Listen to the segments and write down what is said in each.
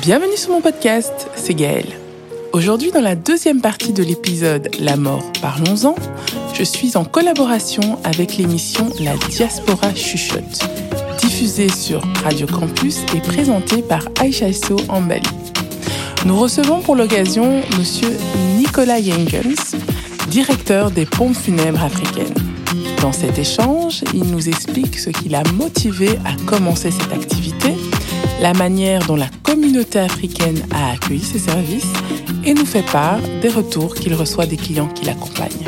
Bienvenue sur mon podcast, c'est Gaëlle. Aujourd'hui, dans la deuxième partie de l'épisode La mort, parlons-en, je suis en collaboration avec l'émission La Diaspora Chuchote, diffusée sur Radio Campus et présentée par Aïcha So Ambali. Nous recevons pour l'occasion Monsieur Nicolas Jengens, directeur des pompes funèbres africaines. Dans cet échange, il nous explique ce qui l'a motivé à commencer cette activité, la manière dont la communauté africaine a accueilli ses services et nous fait part des retours qu'il reçoit des clients qui l'accompagnent.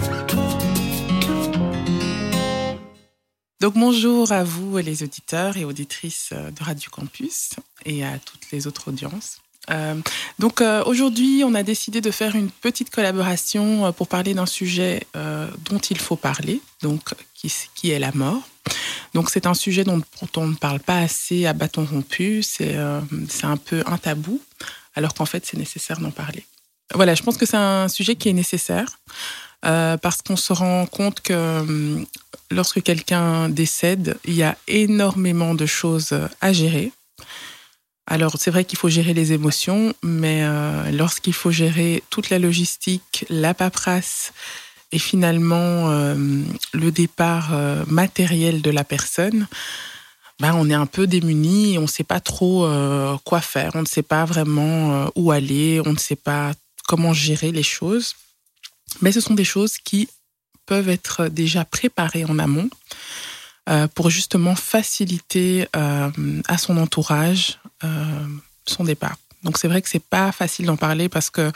Donc bonjour à vous les auditeurs et auditrices de Radio Campus et à toutes les autres audiences. Euh, donc euh, aujourd'hui, on a décidé de faire une petite collaboration euh, pour parler d'un sujet dont il faut parler, donc qui est la mort. Donc c'est un sujet dont, on ne parle pas assez à bâton rompu, c'est un peu un tabou, alors qu'en fait c'est nécessaire d'en parler. Voilà, je pense que c'est un sujet qui est nécessaire parce qu'on se rend compte que lorsque quelqu'un décède, il y a énormément de choses à gérer. Alors c'est vrai qu'il faut gérer les émotions, mais euh, lorsqu'il faut gérer toute la logistique, la paperasse et finalement euh, le départ euh, matériel de la personne, ben, on est un peu démuni, on ne sait pas trop quoi faire, on ne sait pas vraiment où aller, on ne sait pas comment gérer les choses. Mais ce sont des choses qui peuvent être déjà préparées en amont pour justement faciliter à son entourage euh, son départ. Donc c'est vrai que c'est pas facile d'en parler parce que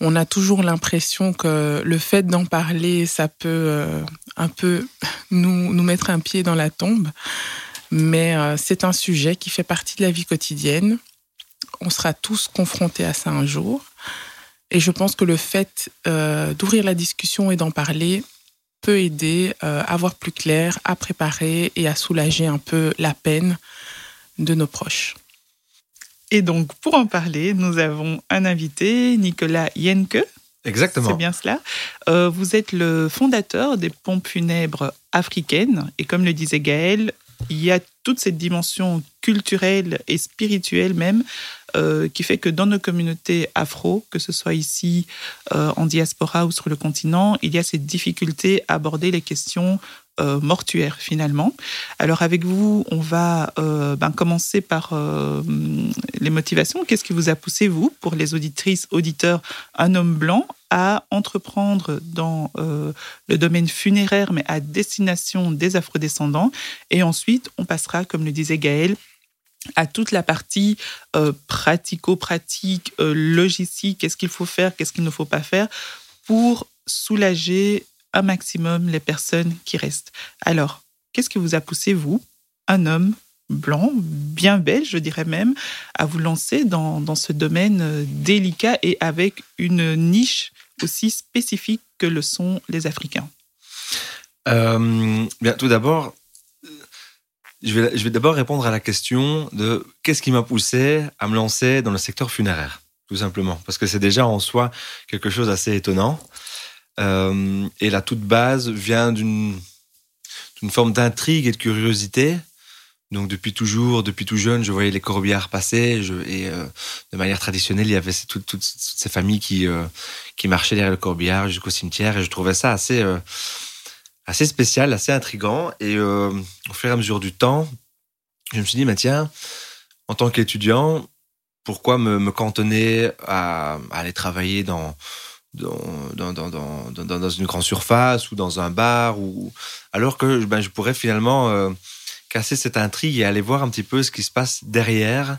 on a toujours l'impression que le fait d'en parler, ça peut euh, un peu nous, nous mettre un pied dans la tombe. Mais euh, c'est un sujet qui fait partie de la vie quotidienne. On sera tous confrontés à ça un jour. Et je pense que le fait d'ouvrir la discussion et d'en parler peut aider à voir plus clair, à préparer et à soulager un peu la peine de nos proches. Et donc, pour en parler, nous avons un invité, Nicolas Yenke. Exactement. C'est bien cela. Euh, vous êtes le fondateur des pompes funèbres africaines. Et comme le disait Gaël, il y a toute cette dimension culturelle et spirituelle même euh, qui fait que dans nos communautés afro, que ce soit ici euh, en diaspora ou sur le continent, il y a cette difficulté à aborder les questions euh, mortuaire finalement. Alors avec vous, on va euh, ben, commencer par euh, les motivations. Qu'est-ce qui vous a poussé, vous, pour les auditrices, auditeurs, un homme blanc, à entreprendre dans le domaine funéraire, mais à destination des afrodescendants? Et ensuite, on passera, comme le disait Gaël, à toute la partie pratico-pratique, logistique, qu'est-ce qu'il faut faire, qu'est-ce qu'il ne faut pas faire? Pour soulager un maximum les personnes qui restent. Alors, qu'est-ce qui vous a poussé, vous, un homme blanc, bien belge, je dirais même, à vous lancer dans, dans ce domaine euh, délicat et avec une niche aussi spécifique que le sont les Africains? Euh, Bien, tout d'abord, je vais, je vais d'abord répondre à la question de qu'est-ce qui m'a poussé à me lancer dans le secteur funéraire, tout simplement, parce que c'est déjà en soi quelque chose d'assez étonnant. Euh, et la toute base vient d'une forme d'intrigue et de curiosité. Donc depuis toujours, depuis tout jeune, je voyais les corbières passer et euh, de manière traditionnelle, il y avait toutes ces familles qui, euh, qui marchaient derrière le corbillard jusqu'au cimetière et je trouvais ça assez, assez spécial, assez intrigant. Et au fur et à mesure du temps, je me suis dit, mais tiens, en tant qu'étudiant, pourquoi me, cantonner à, aller travailler dans, dans, une grande surface ou dans un bar, ou... alors que ben, je pourrais finalement euh, casser cette intrigue et aller voir un petit peu ce qui se passe derrière,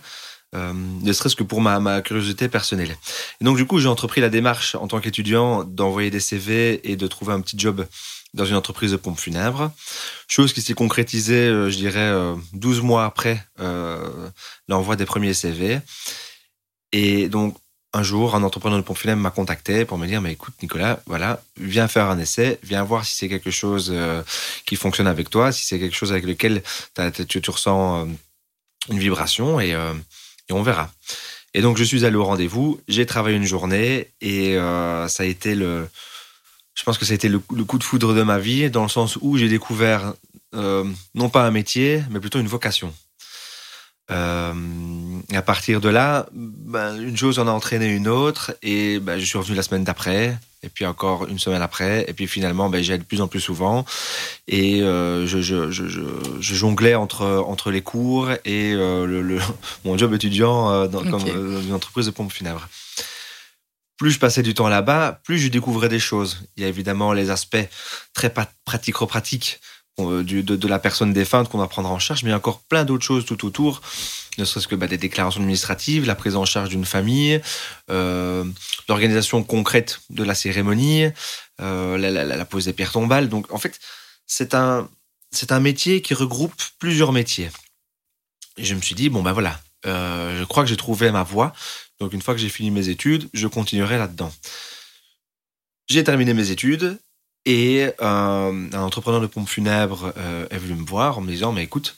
euh, ne serait-ce que pour ma, ma, curiosité personnelle. Et donc du coup, j'ai entrepris la démarche en tant qu'étudiant d'envoyer des CV et de trouver un petit job dans une entreprise de pompes funèbres, chose qui s'est concrétisée, euh, je dirais, 12 mois après l'envoi des premiers CV. Et donc, un jour, un entrepreneur de pompe m'a contacté pour me dire, mais écoute, Nicolas, voilà, viens faire un essai, viens voir si c'est quelque chose euh, qui fonctionne avec toi, si c'est quelque chose avec lequel tu, ressens euh, une vibration et, euh, et, on verra. Et donc, je suis allé au rendez-vous, j'ai travaillé une journée et ça a été le, je pense que ça a été le, coup de foudre de ma vie dans le sens où j'ai découvert non pas un métier, mais plutôt une vocation. À partir de là, ben, une chose en a entraîné une autre, et ben, je suis revenu la semaine d'après, et puis encore une semaine après, et puis finalement, ben, j'y allais de plus en plus souvent, et euh, je, je, je, je, jonglais entre, entre les cours et euh, le, le, mon job étudiant euh, dans, comme, Ok. dans une entreprise de pompes funèbres. Plus je passais du temps là-bas, plus je découvrais des choses. Il y a évidemment les aspects très pratico-pratiques du- de, la personne défunte qu'on doit prendre en charge, mais il y a encore plein d'autres choses tout autour, ne serait-ce que bah, des déclarations administratives, la prise en charge d'une famille, euh, l'organisation concrète de la cérémonie, euh, la, pose des pierres tombales. Donc en fait, c'est un, c'est un métier qui regroupe plusieurs métiers. Et je me suis dit, bon ben voilà, euh, je crois que j'ai trouvé ma voie. Donc une fois que j'ai fini mes études, je continuerai là-dedans. J'ai terminé mes études et euh, un entrepreneur de pompes funèbres euh, est venu me voir en me disant, mais écoute,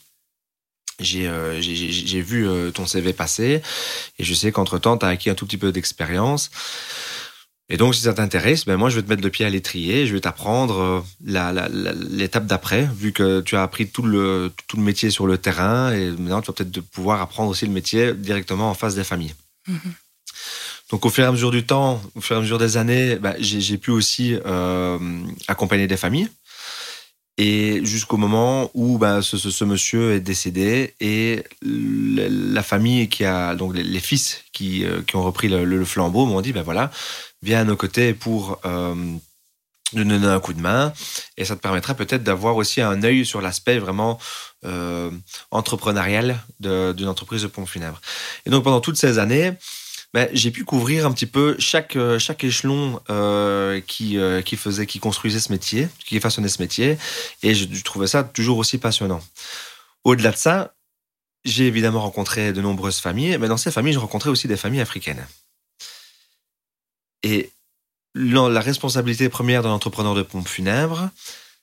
j'ai euh, vu ton CV passer et je sais qu'entre-temps, tu as acquis un tout petit peu d'expérience. Et donc, si ça t'intéresse, ben moi, je vais te mettre le pied à l'étrier, je vais t'apprendre l'étape d'après, vu que tu as appris tout le, tout le métier sur le terrain, et maintenant, tu vas peut-être pouvoir apprendre aussi le métier directement en face des familles. Mhm. Donc, au fur et à mesure du temps, au fur et à mesure des années, ben, j'ai pu aussi euh, accompagner des familles. Et jusqu'au moment où ben, ce, monsieur est décédé et la famille qui a donc les, fils qui, euh, qui ont repris le, flambeau m'ont dit ben voilà viens à nos côtés pour euh, nous donner un coup de main et ça te permettra peut-être d'avoir aussi un œil sur l'aspect vraiment entrepreneurial d'une entreprise de pompes funèbres. Et donc pendant toutes ces années, ben, j'ai pu couvrir un petit peu chaque, euh, chaque échelon euh, qui, euh, qui faisait, qui construisait ce métier, qui façonnait ce métier, et je, trouvais ça toujours aussi passionnant. Au-delà de ça, j'ai évidemment rencontré de nombreuses familles, mais dans ces familles, j'ai rencontré aussi des familles africaines. Et la la responsabilité première d'un entrepreneur de pompes funèbres,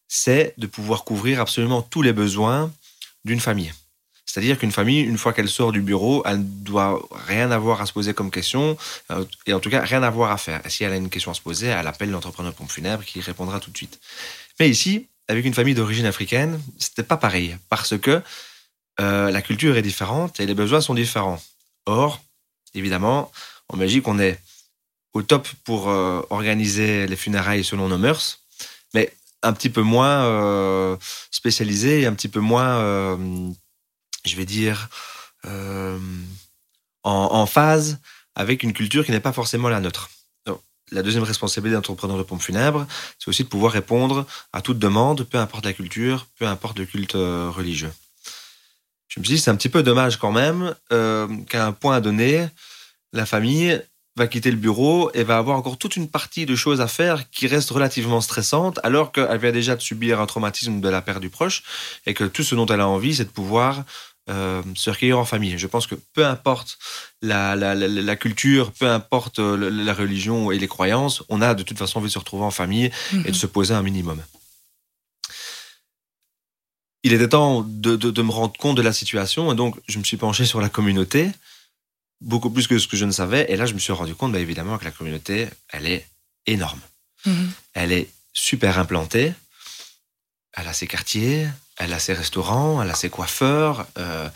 c'est de pouvoir couvrir absolument tous les besoins d'une famille. C'est-à-dire qu'une famille, une fois qu'elle sort du bureau, elle ne doit rien avoir à se poser comme question, euh, et en tout cas rien avoir à faire. Si elle a une question à se poser, elle appelle l'entrepreneur de pompes funèbres qui répondra tout de suite. Mais ici, avec une famille d'origine africaine, c'était pas pareil, parce que euh, la culture est différente et les besoins sont différents. Or, évidemment, en Belgique, on est au top pour euh, organiser les funérailles selon nos mœurs, mais un petit peu moins euh, spécialisé et un petit peu moins, je vais dire, euh, en, phase avec une culture qui n'est pas forcément la nôtre. La deuxième responsabilité d'entrepreneur de pompes funèbres, c'est aussi de pouvoir répondre à toute demande, peu importe la culture, peu importe le culte euh, religieux. Je me suis dit, c'est un petit peu dommage quand même euh, qu'à un point donné, la famille va quitter le bureau et va avoir encore toute une partie de choses à faire qui reste relativement stressante, alors qu'elle vient déjà de subir un traumatisme de la perte du proche et que tout ce dont elle a envie, c'est de pouvoir euh, se recueillir en famille. Je pense que peu importe la, la, la, la culture, peu importe euh, la, religion et les croyances, on a de toute façon envie de se retrouver en famille Mhm. et de se poser un minimum. Il était temps de, de, de me rendre compte de la situation et donc je me suis penché sur la communauté, beaucoup plus que ce que je ne savais. Et là, je me suis rendu compte, bah, évidemment, que la communauté, elle est énorme. Mhm. Elle est super implantée. Elle a ses quartiers, elle a ses restaurants, elle a ses coiffeurs, euh,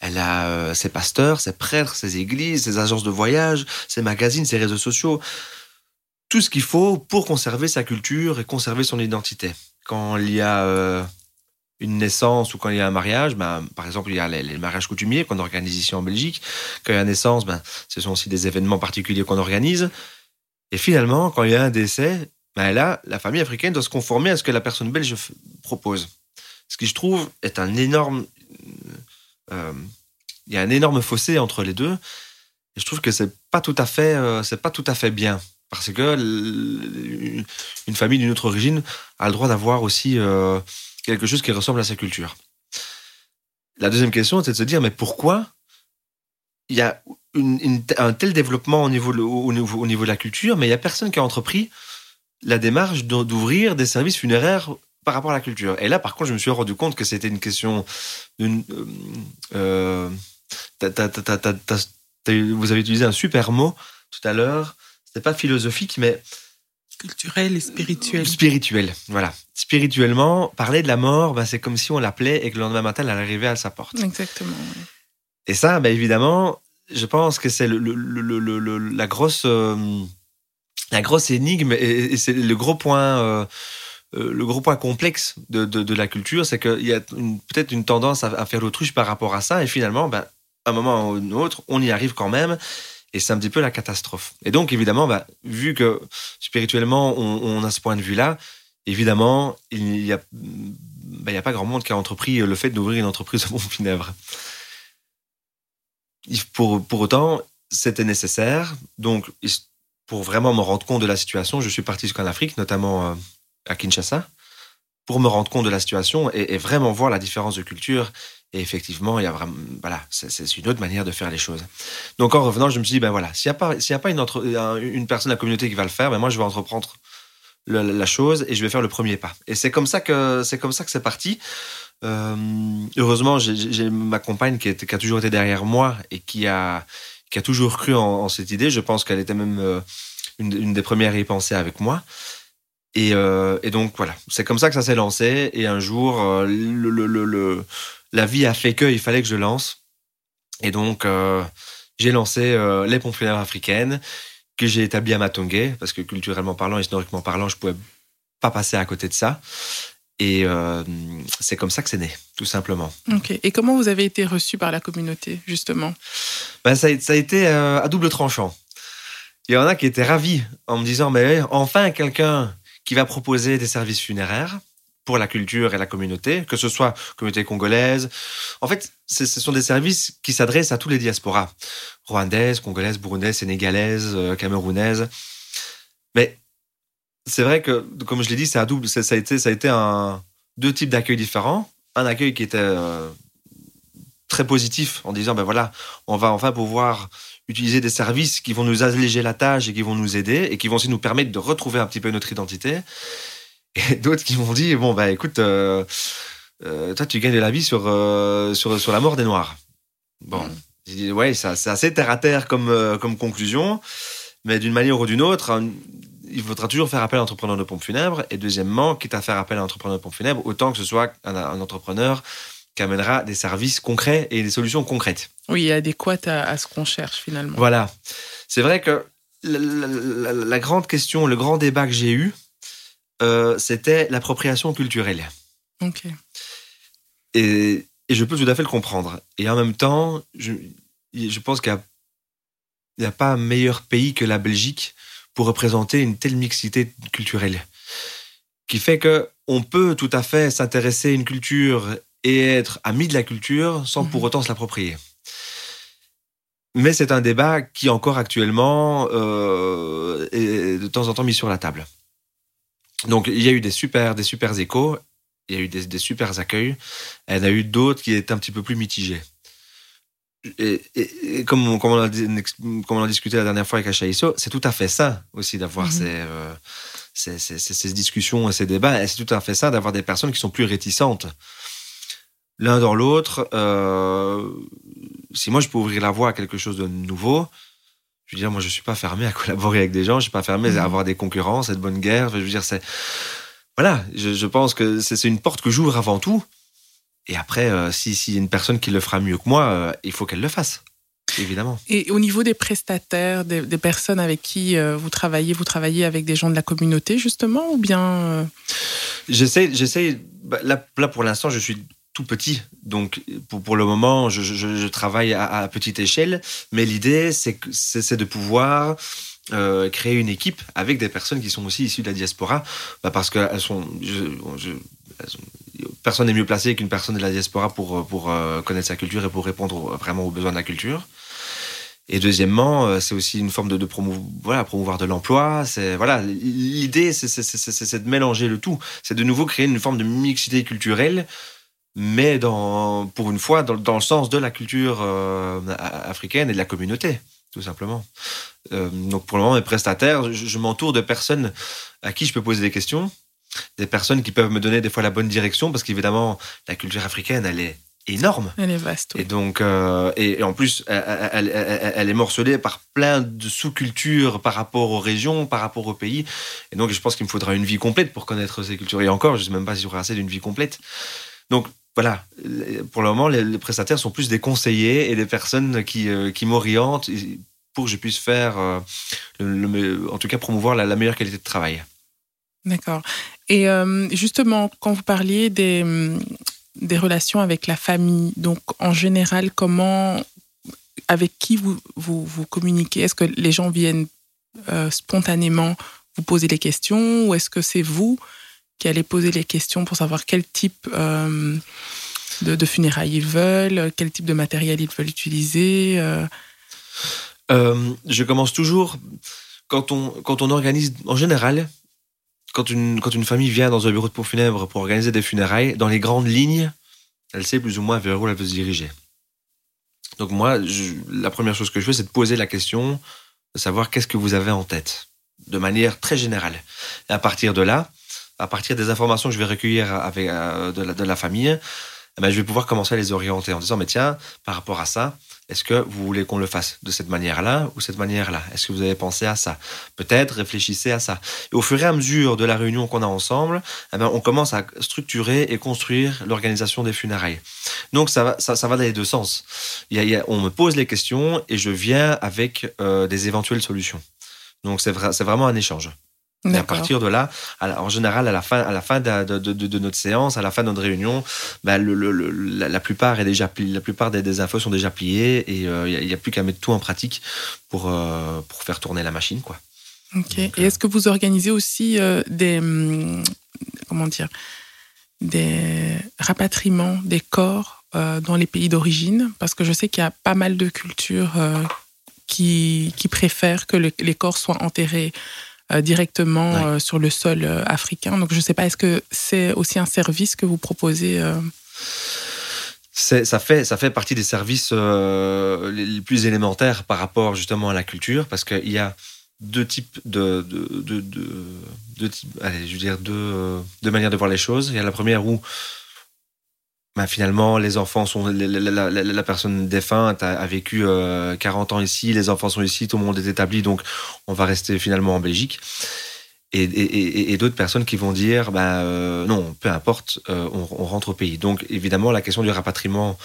elle a euh, ses pasteurs, ses prêtres, ses églises, ses agences de voyage, ses magazines, ses réseaux sociaux. Tout ce qu'il faut pour conserver sa culture et conserver son identité. Quand il y a euh, une naissance ou quand il y a un mariage, ben, par exemple, il y a les, mariages coutumiers qu'on organise ici en Belgique. Quand il y a une naissance, ben, ce sont aussi des événements particuliers qu'on organise. Et finalement, quand il y a un décès, ben là, la famille africaine doit se conformer à ce que la personne belge propose. Ce qui, je trouve, est un énorme. euh, il y a un énorme fossé entre les deux. Je trouve que c'est pas tout à fait, euh, c'est pas tout à fait bien. Parce que une famille d'une autre origine a le droit d'avoir aussi euh, quelque chose qui ressemble à sa culture. La deuxième question, c'est de se dire, mais pourquoi il y a un tel développement au niveau, au, niveau, au niveau de la culture, mais il n'y a personne qui a entrepris la démarche d'o- d'ouvrir des services funéraires par rapport à la culture. Et là, par contre, je me suis rendu compte que c'était une question d'une... euh, euh, vous avez utilisé un super mot tout à l'heure. C'était pas philosophique, mais Culturel et spirituel. spirituel. Voilà. Spirituellement, parler de la mort, ben, c'est comme si on l'appelait et que le lendemain matin, elle arrivait à sa porte. Exactement. ouais. Et ça, ben, évidemment, je pense que c'est le, la grosse la grosse énigme et, c'est le gros point le gros point complexe de, de, la culture, c'est qu'il y a peut-être une tendance à, faire l'autruche par rapport à ça, et finalement, ben, à un moment ou un autre, on y arrive quand même, et c'est un petit peu la catastrophe. Et donc, évidemment, ben, vu que spirituellement, on, a ce point de vue-là, évidemment, il n'y a, ben, a pas grand monde qui a entrepris le fait d'ouvrir une entreprise de pompes funèbres. Pour, pour autant, c'était nécessaire. Donc, pour vraiment me rendre compte de la situation, je suis parti jusqu'en Afrique, notamment euh, à Kinshasa, pour me rendre compte de la situation et, vraiment voir la différence de culture. Et effectivement, il y a vraiment, voilà, c'est une autre manière de faire les choses. Donc, en revenant, je me suis dit, ben voilà, s'il n'y a pas, a pas une, une personne la communauté qui va le faire, ben moi, je vais entreprendre la chose et je vais faire le premier pas. Et c'est comme ça que c'est comme ça que c'est parti. Euh, heureusement, j'ai ma compagne qui, a toujours été derrière moi et qui a qui a toujours cru en, cette idée. Je pense qu'elle était même euh, une, une, des premières à y penser avec moi. Et, euh, et donc voilà, c'est comme ça que ça s'est lancé. Et un jour, euh, le, le, le, la vie a fait qu'il fallait que je lance. Et donc, euh, j'ai lancé les pompes funèbres africaines que j'ai établi à Matongé, parce que culturellement parlant, historiquement parlant, je pouvais pas passer à côté de ça. Et euh, c'est comme ça que c'est né, tout simplement. Ok. Et comment vous avez été reçu par la communauté, justement? Ben, ça, ça, a été à double tranchant. Il y en a qui étaient ravis en me disant, mais enfin quelqu'un qui va proposer des services funéraires pour la culture et la communauté, que ce soit communauté congolaise. En fait, ce sont des services qui s'adressent à tous les diasporas, rwandaises, congolaises, burundaises, sénégalaises, euh, camerounaises. Mais c'est vrai que, comme je l'ai dit, c'est double. Ça a été, ça a été un, deux types d'accueil différents. Un accueil qui était euh, très positif en disant, ben voilà, on va enfin pouvoir utiliser des services qui vont nous alléger la tâche et qui vont nous aider et qui vont aussi nous permettre de retrouver un petit peu notre identité. Et d'autres qui m'ont dit bon bah écoute, euh, euh, toi tu gagnes de la vie sur euh, sur sur la mort des Noirs. Bon, mm. j'ai dit ouais, c'est assez terre à terre comme comme conclusion, mais d'une manière ou d'une autre. Hein, il faudra toujours faire appel à un entrepreneur de pompe funèbre. Et deuxièmement, quitte à faire appel à un entrepreneur de pompe funèbre, autant que ce soit un entrepreneur qui amènera des services concrets et des solutions concrètes. Oui, adéquates à, à ce qu'on cherche finalement. Voilà. C'est vrai que la, grande question, le grand débat que j'ai eu, euh, c'était l'appropriation culturelle. Ok. Et, et, je peux tout à fait le comprendre. Et en même temps, je, je pense qu'il n'y a, a, pas un meilleur pays que la Belgique pour représenter une telle mixité culturelle. Qui fait que on peut tout à fait s'intéresser à une culture et être ami de la culture sans pour mhm. autant se l'approprier. Mais c'est un débat qui encore actuellement euh, est de temps en temps mis sur la table. Donc il y a eu des super, des super échos, il y a eu des, des super accueils, il y en a eu d'autres qui étaient un petit peu plus mitigés. Et, comme, on, comme, on a, comme, on a, discuté la dernière fois avec Achaïso, c'est tout à fait ça aussi d'avoir mhm. ces, euh, ces, ces, ces, discussions et ces débats. Et c'est tout à fait ça d'avoir des personnes qui sont plus réticentes l'un dans l'autre. Euh, si moi je peux ouvrir la voie à quelque chose de nouveau, je veux dire, moi je suis pas fermé à collaborer avec des gens, je suis pas fermé à mhm. avoir des concurrences, à de bonne guerre. Je veux dire, c'est voilà, je, pense que c'est une porte que j'ouvre avant tout. Et après, euh, si s'il y a une personne qui le fera mieux que moi, euh, il faut qu'elle le fasse. Évidemment. Et au niveau des prestataires, des, personnes avec qui vous travaillez, vous travaillez avec des gens de la communauté justement ou bien J'essaie, j'essaie. Bah, là, là, pour l'instant, je suis petit. Donc, pour, pour le moment, je, travaille à, petite échelle, mais l'idée, c'est, de pouvoir euh, créer une équipe avec des personnes qui sont aussi issues de la diaspora, bah parce que elles sont, personne n'est mieux placé qu'une personne de la diaspora pour, pour euh, connaître sa culture et pour répondre vraiment aux besoins de la culture. Et deuxièmement, euh, c'est aussi une forme de, voilà, promouvoir de l'emploi. C'est voilà, l'idée, c'est de mélanger le tout. C'est de nouveau créer une forme de mixité culturelle mais dans, pour une fois dans, dans le sens de la culture euh, africaine et de la communauté, tout simplement. Euh, donc pour le moment, mes prestataires, je, m'entoure de personnes à qui je peux poser des questions, des personnes qui peuvent me donner des fois la bonne direction, parce qu'évidemment, la culture africaine, elle est énorme. Elle est vaste. Et donc, euh, et, en plus, elle, elle, elle, est morcelée par plein de sous-cultures par rapport aux régions, par rapport aux pays. Et donc, je pense qu'il me faudra une vie complète pour connaître ces cultures. Et encore, je ne sais même pas si j'aurai assez d'une vie complète. Donc, voilà, pour le moment, les, prestataires sont plus des conseillers et des personnes qui, euh, qui m'orientent pour que je puisse faire, euh, en tout cas, promouvoir la, meilleure qualité de travail. D'accord. Et euh, justement, quand vous parliez des, des relations avec la famille, donc en général, comment, avec qui vous, vous, vous communiquez? Est-ce que les gens viennent spontanément vous poser les questions ou est-ce que c'est vous qui allez poser les questions pour savoir quel type euh, de, funérailles ils veulent, quel type de matériel ils veulent utiliser. Euh. Euh, je commence toujours quand on, quand on organise, en général, quand une, quand une famille vient dans un bureau de pour funèbre pour organiser des funérailles, dans les grandes lignes, elle sait plus ou moins vers où elle veut se diriger. Donc moi, la première chose que je fais, c'est de poser la question de savoir qu'est-ce que vous avez en tête, de manière très générale. Et à partir de là, à partir des informations que je vais recueillir avec, euh, de, la, famille, eh ben, je vais pouvoir commencer à les orienter en disant, mais tiens, par rapport à ça, est-ce que vous voulez qu'on le fasse de cette manière-là ou cette manière-là? Est-ce que vous avez pensé à ça? Peut-être réfléchissez à ça. Et au fur et à mesure de la réunion qu'on a ensemble, eh ben, on commence à structurer et construire l'organisation des funérailles. Donc ça va, ça, va dans les deux sens. On me pose les questions et je viens avec euh, des éventuelles solutions. Donc c'est vraiment un échange. Et à partir de là, en général, à la fin, à la fin de, notre séance, à la fin de notre réunion, bah, la, plupart est déjà la plupart des, infos sont déjà pliées et il euh, n'y a, plus qu'à mettre tout en pratique pour, euh, pour faire tourner la machine. Quoi. Ok. et est-ce que vous organisez aussi euh, des, hum, comment dire, des rapatriements des corps dans les pays d'origine? Parce que je sais qu'il y a pas mal de cultures qui, qui préfèrent que les corps soient enterrés euh, directement euh, sur le sol euh, africain. Donc je ne sais pas, est-ce que c'est aussi un service que vous proposez ça fait, ça fait partie des services les plus élémentaires par rapport justement à la culture, parce qu'il y a deux types de, de, de, allez, je veux dire deux, deux, manières de voir les choses. Il y a la première où bah, finalement, les enfants sont. La, personne défunte a, vécu 40 euh, ans ici, les enfants sont ici, tout le monde est établi, donc on va rester finalement en Belgique. Et, d'autres personnes qui vont dire bah, euh, non, peu importe, euh, on, rentre au pays. Donc évidemment, la question du rapatriement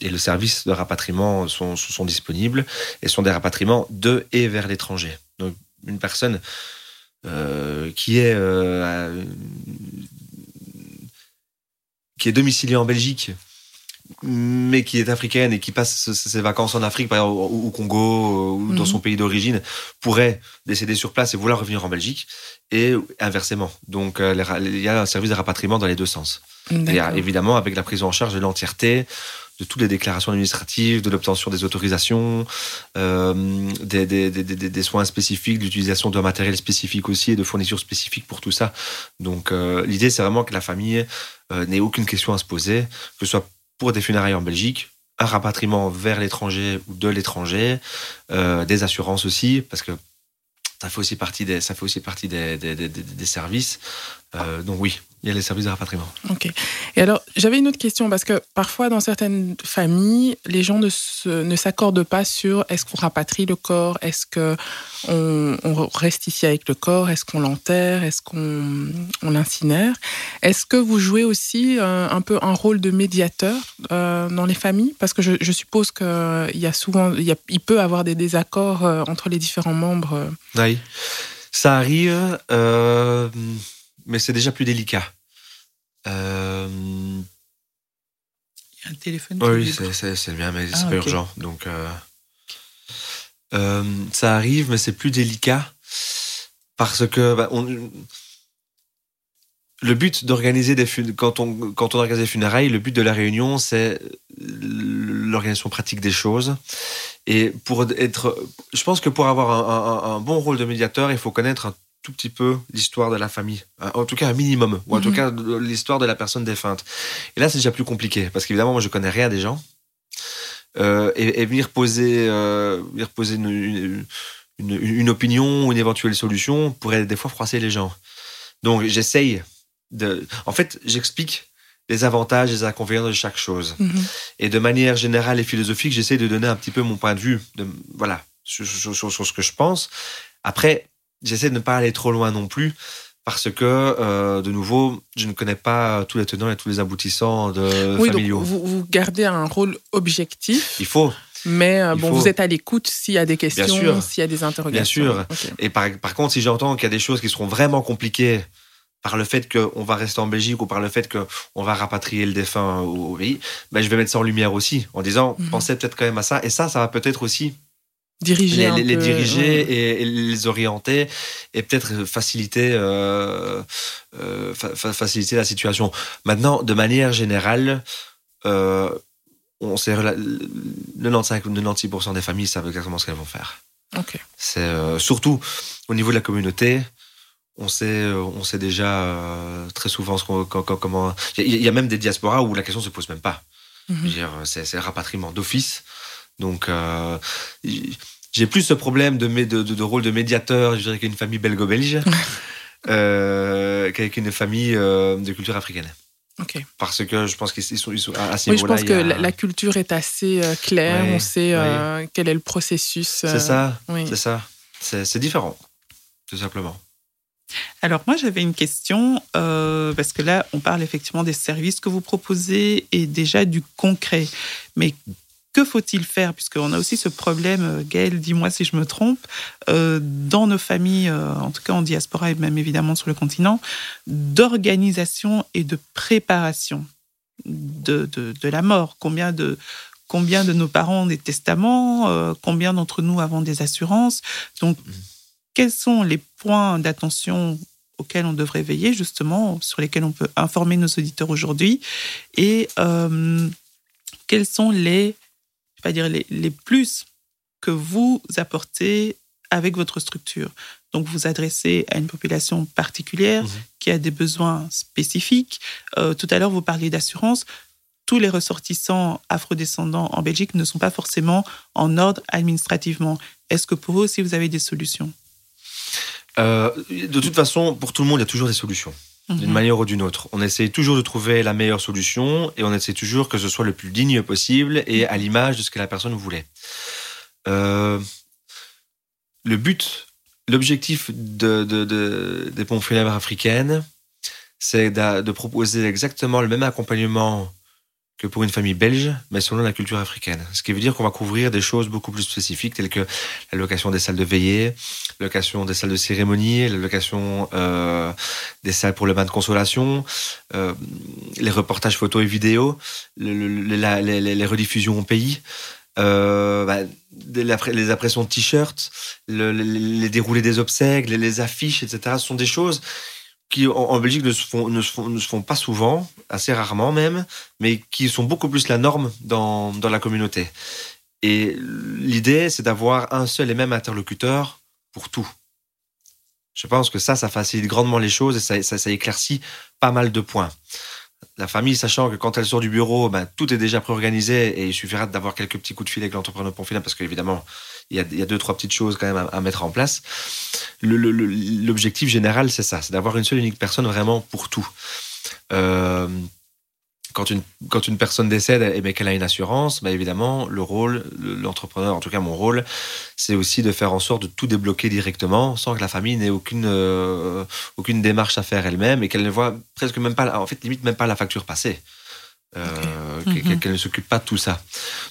et le service de rapatriement sont, sont, disponibles et sont des rapatriements de et vers l'étranger. Donc une personne qui est qui est domiciliée en Belgique, mais qui est africaine et qui passe ses vacances en Afrique, par exemple, au Congo euh, ou dans mhm. son pays d'origine, pourrait décéder sur place et vouloir revenir en Belgique, et inversement. Donc, euh, il y a un service de rapatriement dans les deux sens. Et évidemment, avec la prise en charge de l'entièreté, de toutes les déclarations administratives, de l'obtention des autorisations, euh, des, soins spécifiques, de l'utilisation d'un matériel spécifique aussi et de fournitures spécifiques pour tout ça. Donc, l'idée, c'est vraiment que la famille euh, n'ait aucune question à se poser, que ce soit pour des funérailles en Belgique, un rapatriement vers l'étranger ou de l'étranger, euh, des assurances aussi, parce que ça fait aussi partie des, ça fait aussi partie des, des, services. Euh, donc oui, il y a les services de rapatriement. Ok. Et alors, j'avais une autre question parce que parfois, dans certaines familles, les gens ne, ne s'accordent pas sur est-ce qu'on rapatrie le corps, est-ce qu'on on reste ici avec le corps, est-ce qu'on l'enterre, est-ce qu'on on l'incinère. Est-ce que vous jouez aussi euh, un peu un rôle de médiateur euh, dans les familles? Parce que je, je suppose qu'il y a souvent, il, y a, il, peut avoir des désaccords euh, entre les différents membres. Oui, ça arrive mais c'est déjà plus délicat. Euh... Il y a un téléphone Oui, c'est bien, mais c'est ah, pas urgent. Donc, euh... Euh, ça arrive, mais c'est plus délicat parce que bah, on... le but d'organiser des quand on quand on organise des funérailles, le but de la réunion, c'est l'organisation pratique des choses. Et pour être, je pense que pour avoir un, un, un bon rôle de médiateur, il faut connaître un tout petit peu l'histoire de la famille, euh, en tout cas un minimum, ou en tout mhm. cas l'histoire de la personne défunte. Et là, c'est déjà plus compliqué, parce qu'évidemment, moi, je connais rien des gens. Euh, et, venir poser, euh, venir poser une, une, opinion ou une éventuelle solution pourrait des fois froisser les gens. Donc, j'essaye de. En fait, j'explique les avantages et les inconvénients de chaque chose. Mhm. Et de manière générale et philosophique, j'essaie de donner un petit peu mon point de vue, de, voilà, sur, sur, sur ce que je pense. Après, j'essaie de ne pas aller trop loin non plus, parce que, euh, de nouveau, je ne connais pas tous les tenants et tous les aboutissants de Oui, familiaux. donc vous, vous gardez un rôle objectif, Il faut. mais euh, Il bon, faut- vous êtes à l'écoute s'il y a des questions, sûr. s'il y a des interrogations. sûr. Ok. Et par, par contre, si j'entends qu'il y a des choses qui seront vraiment compliquées par le fait qu'on va rester en Belgique ou par le fait qu'on va rapatrier le défunt au, au pays, ben, je vais mettre ça en lumière aussi, en disant, Mhm. pensez peut-être quand même à ça. Et ça, ça va peut-être aussi Diriger les, diriger ouais. et, et les orienter et peut-être faciliter, euh, euh, fa- fa- faciliter la situation. Maintenant, de manière générale, euh, on sait, rela- 95 ou 96% des familles savent exactement ce qu'elles vont faire. C'est euh, surtout au niveau de la communauté. On sait, on sait déjà très souvent ce qu'on, comment. Il y, a- même des diasporas où la question se pose même pas. Dire, c'est, c'est rapatriement d'office. Donc, euh, j'ai plus ce problème de, mé- de, de- de rôle de médiateur, je dirais, qu'une famille belgo-belge, euh, qu'avec une famille euh, de culture africaine. Parce que je pense qu'ils ils sont, ils sont à ce Oui, je pense que a- la, culture est assez euh, claire. Ouais, on sait euh, quel est le processus. C'est ça, Oui. c'est ça. C'est, c'est différent, tout simplement. Alors moi j'avais une question euh, parce que là on parle effectivement des services que vous proposez et déjà du concret. Mais que faut-il faire? Puisqu'on a aussi ce problème, euh, Gaël, dis-moi si je me trompe, euh, dans nos familles, euh, en tout cas en diaspora et même évidemment sur le continent, d'organisation et de préparation de, de, de la mort. Combien de combien de nos parents ont des testaments, euh, combien d'entre nous avons des assurances? Donc quels sont les points d'attention auxquels on devrait veiller, justement, sur lesquels on peut informer nos auditeurs aujourd'hui? Et quels sont les, je vais pas dire les, les plus que vous apportez avec votre structure Donc, vous adressez à une population particulière Mhm. qui a des besoins spécifiques. Euh, tout à l'heure, vous parliez d'assurance. Tous les ressortissants afrodescendants en Belgique ne sont pas forcément en ordre administrativement. Est-ce que pour eux aussi, vous avez des solutions? Euh, de toute façon, pour tout le monde, il y a toujours des solutions, d'une Mhm. manière ou d'une autre. On essaie toujours de trouver la meilleure solution et on essaie toujours que ce soit le plus digne possible et à l'image de ce que la personne voulait. Euh, le but, l'objectif de, de- de- des pompes funèbres africaines, c'est de proposer exactement le même accompagnement que pour une famille belge, mais selon la culture africaine. Ce qui veut dire qu'on va couvrir des choses beaucoup plus spécifiques, telles que la location des salles de veillée, location des salles de cérémonie, la location euh, des salles pour le bain de consolation, euh, les reportages photos et vidéos, les, rediffusions au pays, euh, bah, les impressions de t-shirts, le- les, déroulés des obsèques, les, les affiches, etc. Ce sont des choses qui en, Belgique ne se, font, pas souvent, assez rarement même, mais qui sont beaucoup plus la norme dans, la communauté. Et l'idée, c'est d'avoir un seul et même interlocuteur pour tout. Je pense que ça, ça facilite grandement les choses et ça, ça, ça éclaircit pas mal de points. La famille, sachant que quand elle sort du bureau, ben, tout est déjà préorganisé et il suffira d'avoir quelques petits coups de fil avec l'entrepreneur pour finir parce qu'évidemment, il y, a, deux, trois petites choses quand même à, mettre en place. L'objectif général, c'est ça, c'est d'avoir une seule unique personne vraiment pour tout. Euh, quand une, personne décède et mais qu'elle a une assurance, bah évidemment, le rôle, le- l'entrepreneur, en tout cas mon rôle, c'est aussi de faire en sorte de tout débloquer directement sans que la famille n'ait aucune, euh, aucune démarche à faire elle-même et qu'elle ne voit presque même pas, en fait, limite même pas la facture passer. Euh, qu'elle- Mhm. qu'elle ne s'occupe pas de tout ça.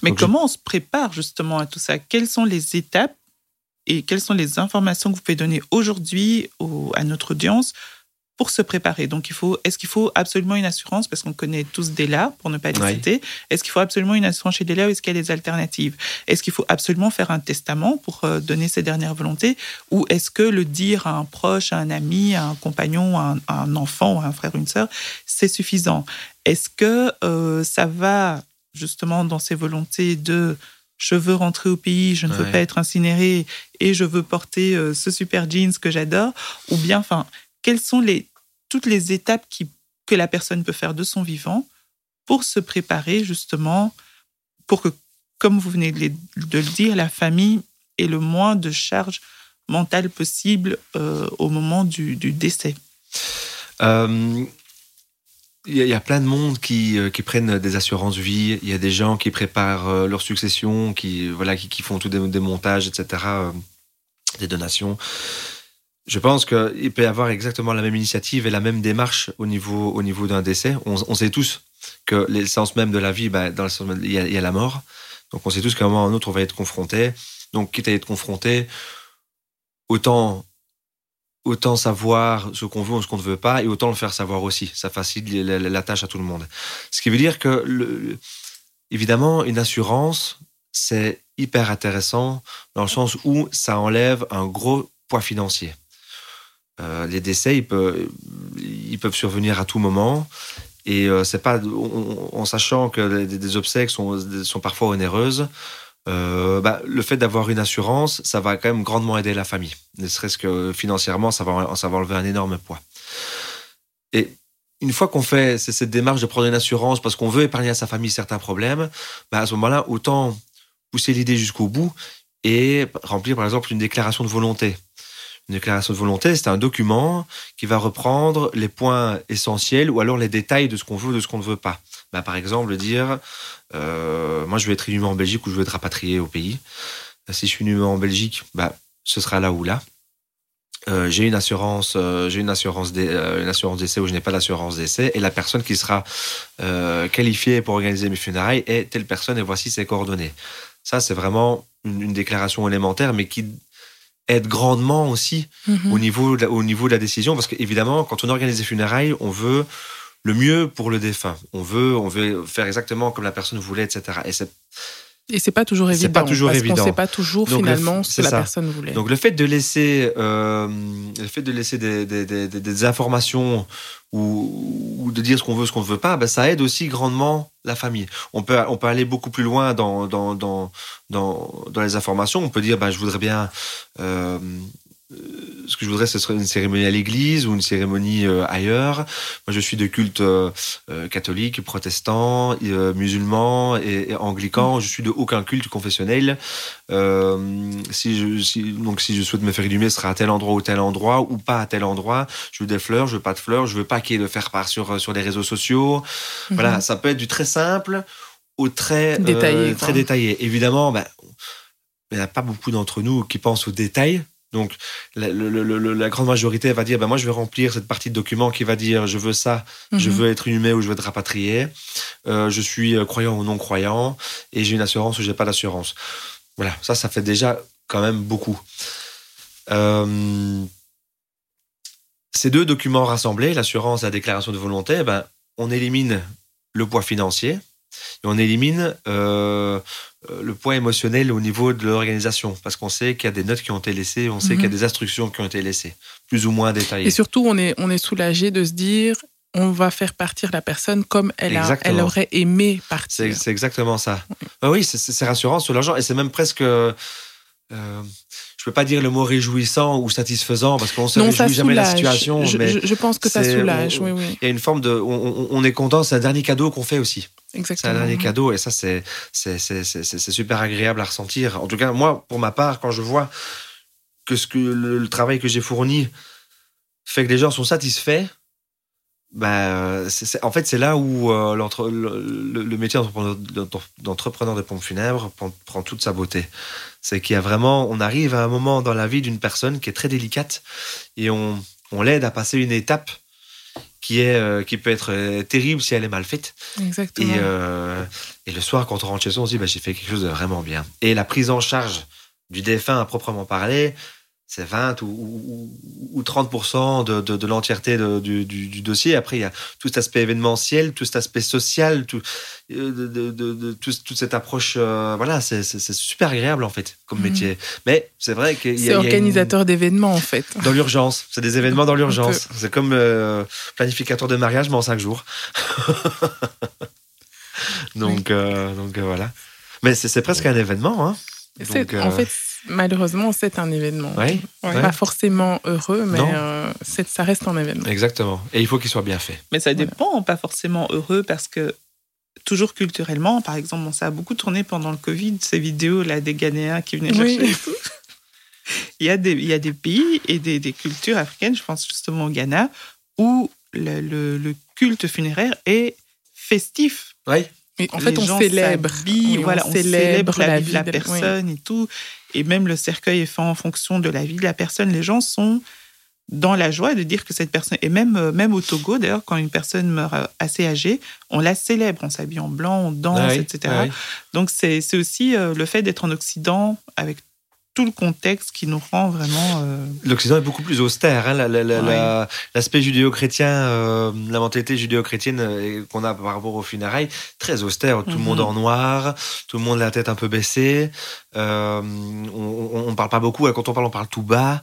Mais Donc, je- comment on se prépare justement à tout ça? Quelles sont les étapes et quelles sont les informations que vous pouvez donner aujourd'hui au- à notre audience pour se préparer. Donc, il faut, est-ce qu'il faut absolument une assurance Parce qu'on connaît tous Dela, pour ne pas les citer. Est-ce qu'il faut absolument une assurance chez Dela ou est-ce qu'il y a des alternatives Est-ce qu'il faut absolument faire un testament pour euh, donner ses dernières volontés? Ou est-ce que le dire à un proche, à un ami, à un compagnon, à un, à un enfant à un frère ou une sœur, c'est suffisant? Est-ce que euh, ça va justement dans ces volontés de je veux rentrer au pays, je ne veux pas être incinéré et je veux porter euh, ce super jeans que j'adore Ou bien, enfin, quelles sont les, toutes les étapes que la personne peut faire de son vivant pour se préparer justement pour que, comme vous venez de le dire, la famille ait le moins de charge mentale possible euh, au moment du, décès? Euh, Il y, a- plein de monde qui, euh, qui prennent des assurances vie. Il y a des gens qui préparent euh, leur succession, qui, voilà, qui, font tout des, des montages, etc., des donations. Je pense qu'il peut y avoir exactement la même initiative et la même démarche au niveau, au niveau d'un décès. On, sait tous que l'essence même de la vie, bah, dans il, y a, la mort. Donc on sait tous qu'à un moment ou à un autre, on va être confronté. Donc quitte à être confronté, autant, autant savoir ce qu'on veut ou ce qu'on ne veut pas, et autant le faire savoir aussi. Ça facilite la, tâche à tout le monde. Ce qui veut dire que, le, évidemment, une assurance, c'est hyper intéressant dans le sens où ça enlève un gros poids financier. Euh, les décès, ils peuvent, survenir à tout moment. Et euh, c'est pas en, sachant que des, obsèques sont, parfois onéreuses. Euh, bah, le fait d'avoir une assurance, ça va quand même grandement aider la famille. Ne serait-ce que financièrement, ça va, ça va enlever un énorme poids. Et une fois qu'on fait cette démarche de prendre une assurance parce qu'on veut épargner à sa famille certains problèmes, bah, à ce moment-là, autant pousser l'idée jusqu'au bout et remplir par exemple une déclaration de volonté. Une déclaration de volonté, c'est un document qui va reprendre les points essentiels ou alors les détails de ce qu'on veut ou de ce qu'on ne veut pas. Bah, par exemple, dire euh, moi je veux être inhumé en Belgique ou je veux être rapatrié au pays. Si je suis inhumé en Belgique, bah, ce sera là ou là. Euh, j'ai une assurance, euh, j'ai une assurance, une assurance d'essai ou je n'ai pas d'assurance d'essai, et la personne qui sera qualifiée pour organiser mes funérailles est telle personne et voici ses coordonnées. Ça, c'est vraiment une, déclaration élémentaire, mais qui aide grandement aussi mhm. au, niveau de la, au niveau de la décision, parce qu'évidemment, quand on organise des funérailles, on veut le mieux pour le défunt. On veut, on veut faire exactement comme la personne voulait, etc. Et c'est et c'est pas toujours évident. pas toujours parce évident. ne sait pas toujours finalement ce que la personne voulait. Donc le fait de laisser, euh, le fait de laisser des, des, des, des informations ou, ou, de dire ce qu'on veut, ce qu'on ne veut pas, ben, ça aide aussi grandement la famille. On peut, on peut aller beaucoup plus loin dans, dans, dans, dans, dans les informations. On peut dire, ben, je voudrais bien euh, ce que je voudrais, ce serait une cérémonie à l'église ou une cérémonie euh, ailleurs. Moi, je suis de culte euh, catholique, protestant, musulman et, anglican. Je suis de aucun culte confessionnel. si je, donc, si je souhaite me faire inhumer, ce sera à tel endroit ou tel endroit ou pas à tel endroit. Je veux des fleurs, je veux pas de fleurs, je veux pas qu'il y ait de faire part sur, sur les réseaux sociaux. Voilà, mhm. ça peut être du très simple au très détaillé. très détaillé. Évidemment, ben, il n'y a pas beaucoup d'entre nous qui pensent aux détails. Donc, la, grande majorité va dire, ben moi, je vais remplir cette partie de document qui va dire, je veux ça, je mhm. veux être inhumé ou je veux être rapatrié, euh, je suis euh, croyant ou non croyant, et j'ai une assurance ou j'ai pas d'assurance. Voilà, ça, ça fait déjà quand même beaucoup. Euh, ces deux documents rassemblés, l'assurance et la déclaration de volonté, ben, on élimine le poids financier et on élimine euh, le point émotionnel au niveau de l'organisation, parce qu'on sait qu'il y a des notes qui ont été laissées, on sait qu'il y a mhm. des instructions qui ont été laissées, plus ou moins détaillées. Et surtout, on est, on est soulagé de se dire, on va faire partir la personne comme elle, a, elle aurait aimé partir. C'est exactement ça. oui, ah c'est rassurant sur l'argent, et c'est même presque... Euh, je peux pas dire le mot réjouissant ou satisfaisant parce qu'on se réjouit jamais de la situation. Je, mais je, pense que ça soulage. oui, oui. Il y a une forme de, on, on est content, c'est un dernier cadeau qu'on fait aussi. C'est un dernier cadeau et ça, c'est super agréable à ressentir. En tout cas, moi, pour ma part, quand je vois que, ce que le, travail que j'ai fourni fait que les gens sont satisfaits, bah, en fait, c'est là où euh, le, le, métier d'entrepreneur de pompes funèbres prend, toute sa beauté. C'est qu'il y a vraiment, on arrive à un moment dans la vie d'une personne qui est très délicate et on, on l'aide à passer une étape qui est euh, qui peut être euh, terrible si elle est mal faite. Exactement. Et, euh, et le soir, quand on rentre chez soi, on se dit bah, j'ai fait quelque chose de vraiment bien. Et la prise en charge du défunt à proprement parler, c'est 20 ou, ou, 30% de, de, de l'entièreté du, du, du, dossier. Après, il y a tout cet aspect événementiel, tout cet aspect social, tout, de, de toute cette approche. voilà, c'est super agréable en fait comme mhm. métier. Mais c'est vrai qu'il y a. C'est organisateur d'événements en fait. Dans l'urgence. C'est des événements dans l'urgence. C'est comme euh, planificateur de mariage, mais en cinq jours. donc, euh, donc euh, voilà. Mais c'est presque un événement. Hein. en fait, malheureusement, c'est un événement. Oui, Pas forcément heureux, mais euh, ça reste un événement. Exactement. Et il faut qu'il soit bien fait. Mais ça dépend, pas forcément heureux, parce que toujours culturellement, par exemple, ça a beaucoup tourné pendant le Covid, ces vidéos là des Ghanéens qui venaient chercher tout. il, y a des, il y a des pays et des, des, cultures africaines, je pense justement au Ghana, où le, le, culte funéraire est festif. Oui. en fait, on célèbre. voilà, on, célèbre, la vie de la personne et tout et même le cercueil est fait en fonction de la vie de la personne. Les gens sont dans la joie de dire que cette personne, et même, euh, même au Togo, d'ailleurs, quand une personne meurt euh, assez âgée, on la célèbre, on s'habille en blanc, on danse, Ah oui, etc. ah oui. Donc c'est c'est aussi euh, le fait d'être en Occident avec tout le contexte qui nous rend vraiment... euh, L'Occident est beaucoup plus austère. hein, la- la- L'aspect judéo-chrétien, euh, la mentalité judéo-chrétienne euh, qu'on a par rapport aux funérailles, très austère. Tout le Mhm. monde en noir, tout le monde la tête un peu baissée. On, ne parle pas beaucoup. Quand on parle, on parle tout bas.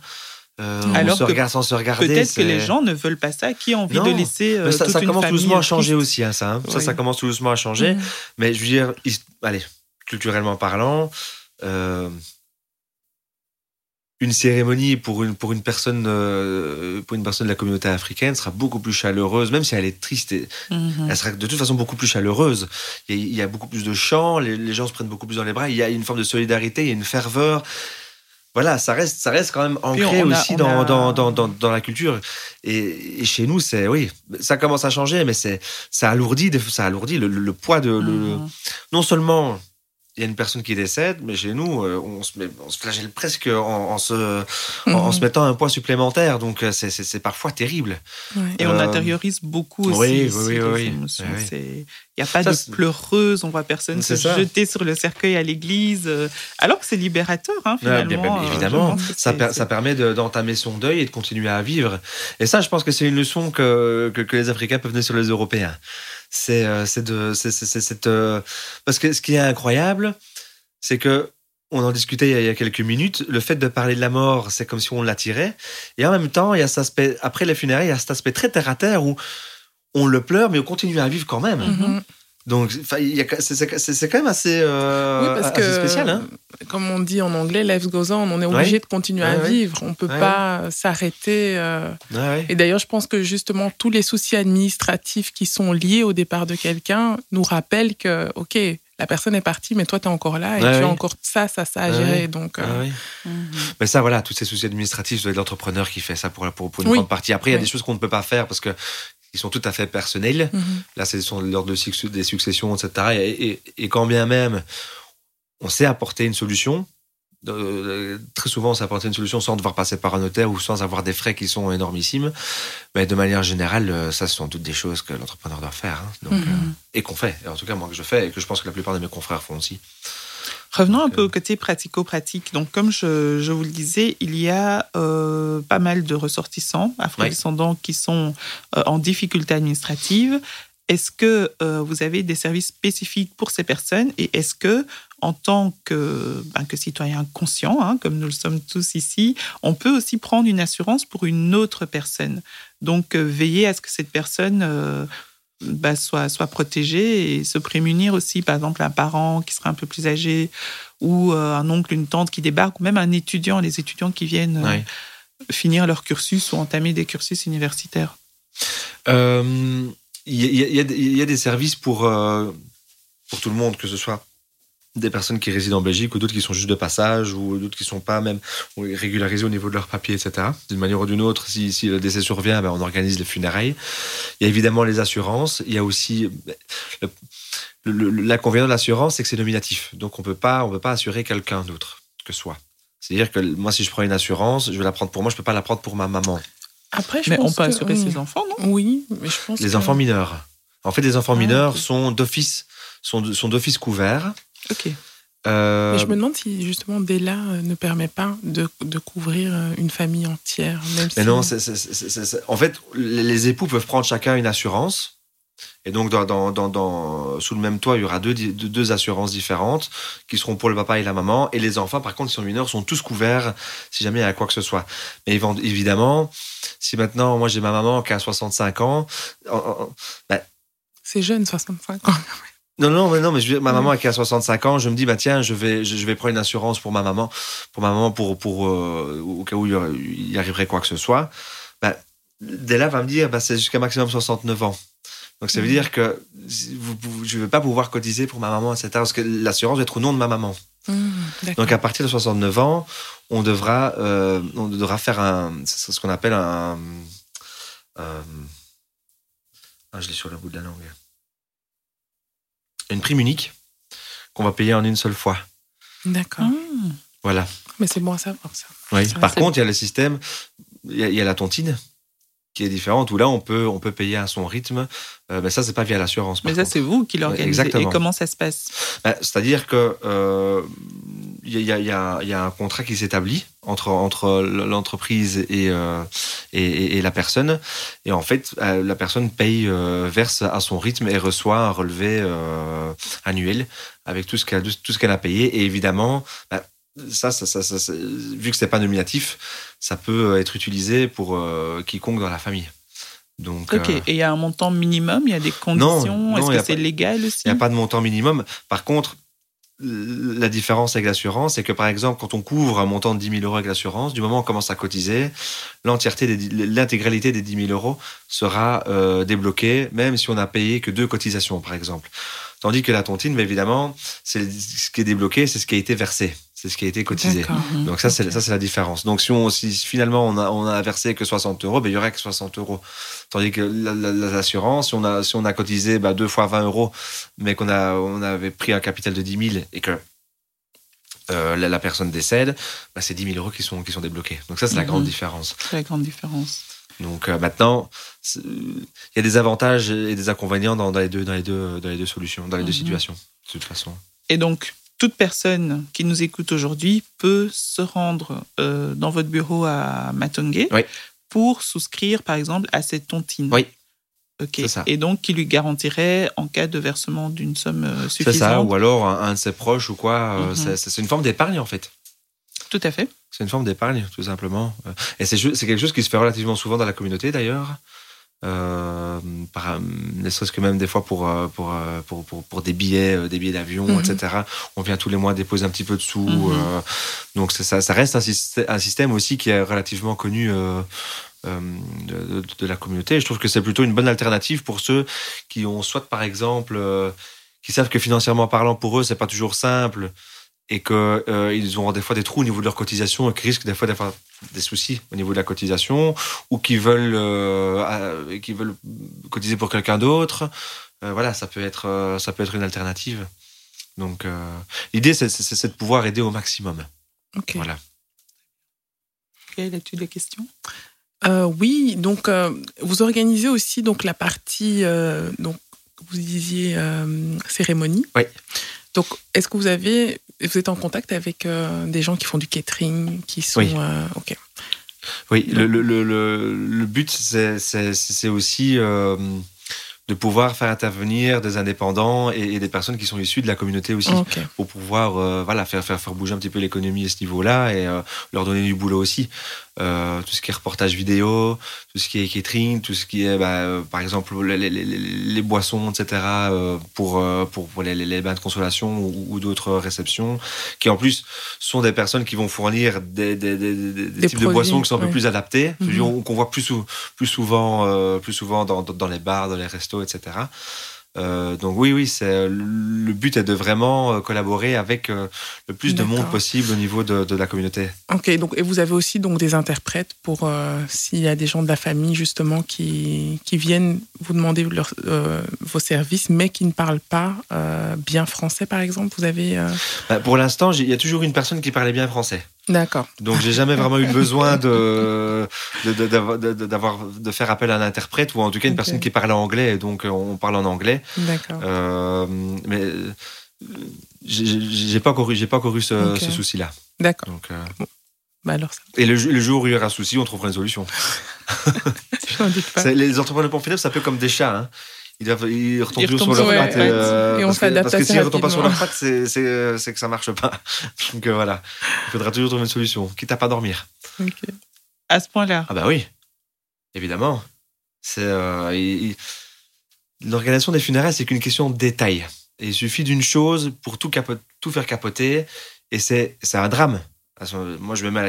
Euh, Alors on se regarde sans se regarder. Peut-être que les gens ne veulent pas ça. Qui a envie Non, de laisser euh, Mais ça, toute ça commence famille doucement à changer triste aussi, hein, ça. hein. Ça, Oui. ça commence tout doucement à changer. Mhm. Mais je veux dire, allez, culturellement parlant, euh, une cérémonie pour une, pour, une personne, euh, pour une personne de la communauté africaine sera beaucoup plus chaleureuse, même si elle est triste. et- Mhm. Elle sera de toute façon beaucoup plus chaleureuse. Il y a, il y a beaucoup plus de chants, les, les gens se prennent beaucoup plus dans les bras, il y a une forme de solidarité, il y a une ferveur. Voilà, ça reste, ça reste quand même ancré a- aussi dans, a- dans, dans, dans, dans la culture. Et, et chez nous, c'est oui, ça commence à changer, mais c'est ça alourdit, ça alourdit le, le- le poids de. le- Mhm. non seulement il y a une personne qui décède, mais chez nous, euh, on se, met- on se flagelle presque en, en se, en Mhm. se mettant un poids supplémentaire. Donc, euh, c'est- parfois terrible. Ouais. Et on Euh, intériorise beaucoup aussi oui, oui, oui, Il n'y a pas Ça, de pleureuse, on voit personne se ça. jeter sur le cercueil à l'église, alors que c'est libérateur, hein, Ouais, finalement. bien- évidemment, ça, per- permet de- d'entamer son deuil et de continuer à vivre. Et ça, je pense que c'est une leçon que, que, que les Africains peuvent donner sur les Européens. C'est euh, c'est de, c'est- cette, euh, parce que ce qui est incroyable, c'est que on en discutait il y a- quelques minutes. Le fait de parler de la mort, c'est comme si on l'attirait. Et en même temps, il y a cet aspect, après les funérailles, il y a cet aspect très terre à terre où on le pleure, mais on continue à vivre quand même. Mhm. Donc, c'est c'est- c'est- c'est quand même assez, euh, Oui, parce assez que, spécial. Hein comme on dit en anglais, life goes on, on est obligé Ouais. de continuer Ouais, à ouais. vivre. On peut Ouais, pas s'arrêter. euh. Ouais, ouais. Et d'ailleurs, je pense que justement, tous les soucis administratifs qui sont liés au départ de quelqu'un nous rappellent que, OK, la personne est partie, mais toi, tu es encore là et Ouais, tu ouais. as encore ça, ça, ça à gérer. ouais. Donc, euh, Ah oui. Mhm. Mais ça, voilà, tous ces soucis administratifs, ça doit être l'entrepreneur qui fait ça pour, pour, pour une Oui. grande partie. Après, il y a des choses qu'on ne peut pas faire parce que ils sont tout à fait personnels. mhm. Là, c'est sur l'ordre de des successions, etc. Et, et- et quand bien même on sait apporter une solution, très souvent, on sait apporter une solution sans devoir passer par un notaire ou sans avoir des frais qui sont énormissimes. Mais de manière générale, euh, ça, ce sont toutes des choses que l'entrepreneur doit faire. hein. Donc, Mhm. euh, et qu'on fait. Et en tout cas, moi, que je fais et que je pense que la plupart de mes confrères font aussi. Revenons un peu euh, au côté pratico-pratique. Donc, comme je, je vous le disais, il y a euh, pas mal de ressortissants afrodescendants qui sont euh, en difficulté administrative. Est-ce que euh, vous avez des services spécifiques pour ces personnes? Et est-ce que, en tant que, ben, que citoyen conscient, hein, comme nous le sommes tous ici, on peut aussi prendre une assurance pour une autre personne? Donc, euh, veiller à ce que cette personne euh, bah, soit, soit protégée et se prémunir aussi, par exemple, un parent qui serait un peu plus âgé ou euh, un oncle, une tante qui débarque, ou même un étudiant, les étudiants qui viennent euh, Ouais. finir leur cursus ou entamer des cursus universitaires. Euh, Il y, y a des- il y a des services pour, pour tout le monde, que ce soit des personnes qui résident en Belgique ou d'autres qui sont juste de passage ou d'autres qui ne sont pas même régularisés au niveau de leurs papiers, etc. D'une manière ou d'une autre, si, si le décès survient, ben, on organise les funérailles. Il y a évidemment les assurances. Il y a aussi... le- L'inconvénient de l'assurance, c'est que c'est nominatif. Donc on peut pas, on peut pas assurer quelqu'un d'autre que soi. C'est-à-dire que moi, si je prends une assurance, je vais la prendre pour moi, je peux pas la prendre pour ma maman. Après, je Mais on peut que- assurer oui. ses enfants, non? Oui, mais je pense Les que- enfants mineurs. En fait, les enfants Ah, mineurs sont d'office sont, sont d'office couverts. Ok. Euh, Mais je me demande si justement Della euh, ne permet pas de, de couvrir euh, une famille entière. Même mais si... non, c'est- c'est- c'est- c'est- c'est- en fait, les époux peuvent prendre chacun une assurance. Et donc, dans, dans- dans- dans- sous le même toit, il y aura deux, di- deux, deux assurances différentes qui seront pour le papa et la maman. Et les enfants, par contre, qui sont mineurs, sont tous couverts si jamais il y a quoi que ce soit. Mais évi- évidemment, si maintenant, moi, j'ai ma maman qui a 65 ans, en- en- C'est jeune, 65 ans. Non, non, mais non, mais je ma Mm. maman qui a 65 ans, je me dis, bah tiens, je vais, je, je vais prendre une assurance pour ma maman, pour ma maman, pour, pour euh, au cas où il y arriverait quoi que ce soit. Bah, dès là, va me dire, bah, c'est jusqu'à maximum 69 ans. Donc ça veut Mm. dire que vous, je ne vais pas pouvoir cotiser pour ma maman, etc. Parce que l'assurance va être au nom de ma maman. Mmh, d'accord. Donc à partir de 69 ans, on devra, euh, on devra faire un, c'est ce qu'on appelle un, euh, ah, je l'ai sur le bout de la langue, une prime unique qu'on va payer en une seule fois. D'accord. Hmm. Voilà. Mais c'est bon à savoir ça. Oui. Par contre, il y a le système. il y, y a la tontine qui est différente où là on peut on peut payer à son rythme. Euh, mais ça c'est pas via l'assurance. Mais ça, c'est vous qui l'organisez. Et comment ça se passe? Ben, C'est-à-dire que euh, il y, a, il y a- il y a un contrat qui s'établit entre, entre l'entreprise et, euh, et, et- la personne. Et en fait, euh, la personne paye, euh, verse à son rythme et reçoit un relevé euh, annuel avec tout ce qu'elle tout ce qu'elle a payé. Et évidemment, ben, ça, ça, ça, ça- ça- vu que c'est pas nominatif, ça peut être utilisé pour euh, quiconque dans la famille. Donc, Ok. euh, Et il y a un montant minimum, il y a des conditions. Est-ce que c'est pas- légal aussi il n'y a pas de montant minimum. Par contre, la différence avec l'assurance, c'est que par exemple, quand on couvre un montant de 10 000 euros avec l'assurance, du moment où on commence à cotiser, l'entièreté, l'intégralité des 10 000 euros sera euh, débloquée, même si on n'a payé que deux cotisations, par exemple. Tandis que la tontine, mais évidemment, c'est ce qui est débloqué, c'est ce qui a été versé, c'est ce qui a été cotisé. Mhm. Donc ça, c'est ça, c'est la différence. Donc si, on, si finalement on a, on a versé que 60 euros, ben, il y aurait que 60 euros. Tandis que la- la- l'assurance, si on a, si on a cotisé ben, deux fois 20 euros, mais qu'on a, on avait pris un capital de 10 000 et que euh, la, la personne décède, ben, c'est 10 000 euros qui sont, qui sont débloqués. Donc ça, c'est la Mhm. grande différence. C'est la grande différence. Donc euh, maintenant, il y a des avantages et des inconvénients dans, dans les, deux, dans, les, deux, dans les deux solutions, dans les deux Mhm. situations, de toute façon. Et donc, toute personne qui nous écoute aujourd'hui peut se rendre euh, dans votre bureau à Matongue Oui. pour souscrire, par exemple, à cette tontine. Oui. Ok. C'est ça. Et donc, qui lui garantirait, en cas de versement d'une somme euh, C'est suffisante. ça, ou alors un, un de ses proches ou quoi. euh, Mhm. c'est- une forme d'épargne en fait. Tout à fait. C'est une forme d'épargne, tout simplement. Et c'est quelque chose qui se fait relativement souvent dans la communauté, d'ailleurs. Euh, par- ne serait-ce que même des fois pour, euh, pour, euh, pour, pour, pour des billets, euh, des billets d'avion, Mhm. etc. On vient tous les mois déposer un petit peu de sous. Mhm. euh, donc ça, ça reste un, système aussi qui est relativement connu euh, euh, de, de- de la communauté. Et je trouve que c'est plutôt une bonne alternative pour ceux qui ont soit par exemple, euh, qui savent que financièrement parlant pour eux, c'est pas toujours simple et que euh, auront des fois des trous au niveau de leur cotisation et qui risquent des fois d'avoir des soucis au niveau de la cotisation ou qui veulent euh, euh, qui veulent cotiser pour quelqu'un d'autre Euh, voilà ça peut être ça peut être une alternative donc l'idée c'est, de pouvoir aider au maximum Ok. voilà Gaëlle, as-tu des questions? Oui, donc vous organisez aussi donc la partie donc vous disiez cérémonie. Oui. Donc est-ce que vous avez vous êtes en contact avec euh, des gens qui font du catering, qui sont Oui. euh, ok. Oui, le, le, le, le- but, c'est- aussi euh, de pouvoir faire intervenir des indépendants et, et des personnes qui sont issues de la communauté aussi, pour pouvoir voilà, faire, faire, faire bouger un petit peu l'économie à ce niveau-là et leur donner du boulot aussi. Euh, tout ce qui est reportage vidéo, tout ce qui est catering, tout ce qui est, bah, euh, par exemple, les, les- les- les boissons, etc., euh, pour, pour, pour les, bains de consolation ou, ou d'autres réceptions, qui en plus sont des personnes qui vont fournir des, des, des, des- des Des types de boissons qui sont un peu plus adaptés, Mhm. qu'on qu'on voit plus, sou- plus souvent, plus souvent dans, dans les bars, dans les restos, etc. Euh, donc oui, oui, c'est le but est de vraiment euh, collaborer avec euh, le plus de monde possible au niveau de, de la communauté. Ok, donc et vous avez aussi donc des interprètes pour euh, s'il y a des gens de la famille justement qui, qui viennent vous demander leur- euh, vos services, mais qui ne parlent pas euh, bien français, par exemple. Vous avez euh, Bah, pour l'instant, il y a toujours une personne qui parlait bien français. D'accord. Donc j'ai jamais vraiment eu besoin de d'avoir- de, de- d'avoir- de faire appel à un interprète ou en tout cas une personne qui parle anglais et donc euh, on parle en anglais. D'accord. Euh, mais euh, j'ai pas encore j'ai pas encore eu ce, Ok. ce souci-là. D'accord. Donc euh, Bah alors ça. et le, jour où il y aura un souci, on trouvera une solution. Je doute pas. Les entrepreneurs funèbres, c'est un peu comme des chats. Hein. Ils retombent Ils toujours sur leurs pattes. euh, pattes. Et on parce que- s'adapte Parce que assez s'ils retombent pas sur leurs pattes, c'est- c'est c'est que ça marche pas. Donc euh, voilà, il faudra toujours trouver une solution, quitte à pas dormir. À ce point-là. Ah bah oui, évidemment. C'est euh, il- il- l'organisation des funérailles, c'est qu'une question de détail. Et il suffit d'une chose pour tout, faire capoter, et c'est c'est un drame. Moi, je me mets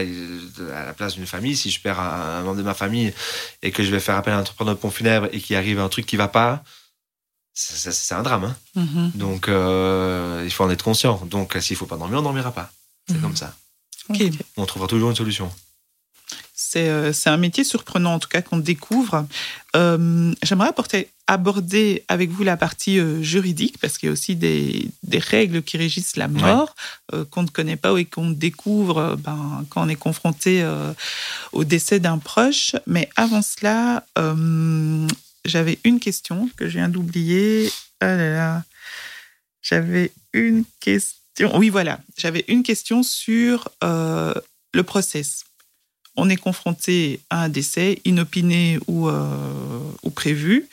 à la, place d'une famille. Si je perds un, un membre de ma famille et que je vais faire appel à un entrepreneur de pont funèbre et qu'il arrive un truc qui va pas, c'est- un drame. hein. Mhm. Donc, euh, il faut en être conscient. Donc, s'il faut pas dormir, on dormira pas. C'est Mhm. comme ça. On trouvera toujours une solution. C'est euh, c'est un métier surprenant, en tout cas, qu'on découvre. Euh, J'aimerais apporter aborder avec vous la partie euh, juridique, parce qu'il y a aussi des, des, règles qui régissent la mort euh, qu'on ne connaît pas et qu'on découvre ben, quand on est confronté au décès d'un proche. Mais avant cela, j'avais une question que je viens d'oublier. Ah là là. J'avais une question. Oui, voilà. J'avais une question sur le process on est confronté à un décès inopiné ou, ou prévu.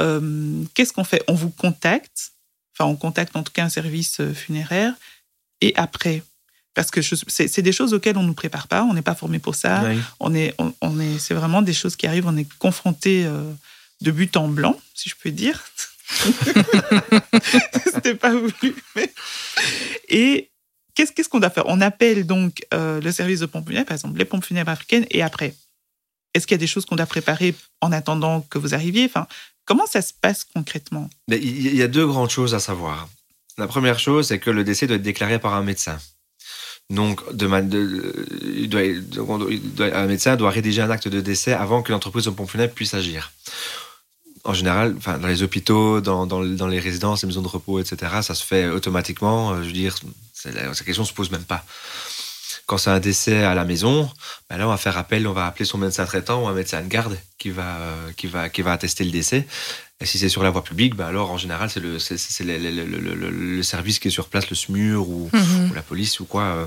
Euh, qu'est-ce qu'on fait? On vous contacte, enfin on contacte en tout cas un service euh, funéraire, et après? Parce que c'est des choses auxquelles on ne nous prépare pas, on n'est pas formé pour ça. On est, on, est, c'est vraiment des choses qui arrivent, on est confronté euh, de but en blanc, si je peux dire. C'était pas voulu. Et qu'est-ce qu'on doit faire? On appelle donc le service de pompes funèbres, par exemple les pompes funèbres africaines, et après Est-ce qu'il y a des choses qu'on doit préparer en attendant que vous arriviez? Enfin, Comment ça se passe concrètement? Il y a deux grandes choses à savoir. La première chose, c'est que le décès doit être déclaré par un médecin. Donc, de, un médecin doit rédiger un acte de décès avant que l'entreprise de pompe funèbre puisse agir. En général, enfin, dans les hôpitaux, dans, dans, les résidences, les maisons de repos, etc., ça se fait automatiquement. Euh, je veux dire, la, question ne se pose même pas. Quand c'est un décès à la maison, ben là, on va faire appel, on va appeler son médecin traitant ou un médecin de garde qui va, euh, qui va, qui va attester le décès. Et si c'est sur la voie publique, ben alors en général, c'est le, c'est, le, le, le, service qui est sur place, le SMUR ou, mhm. ou la police ou quoi. Euh.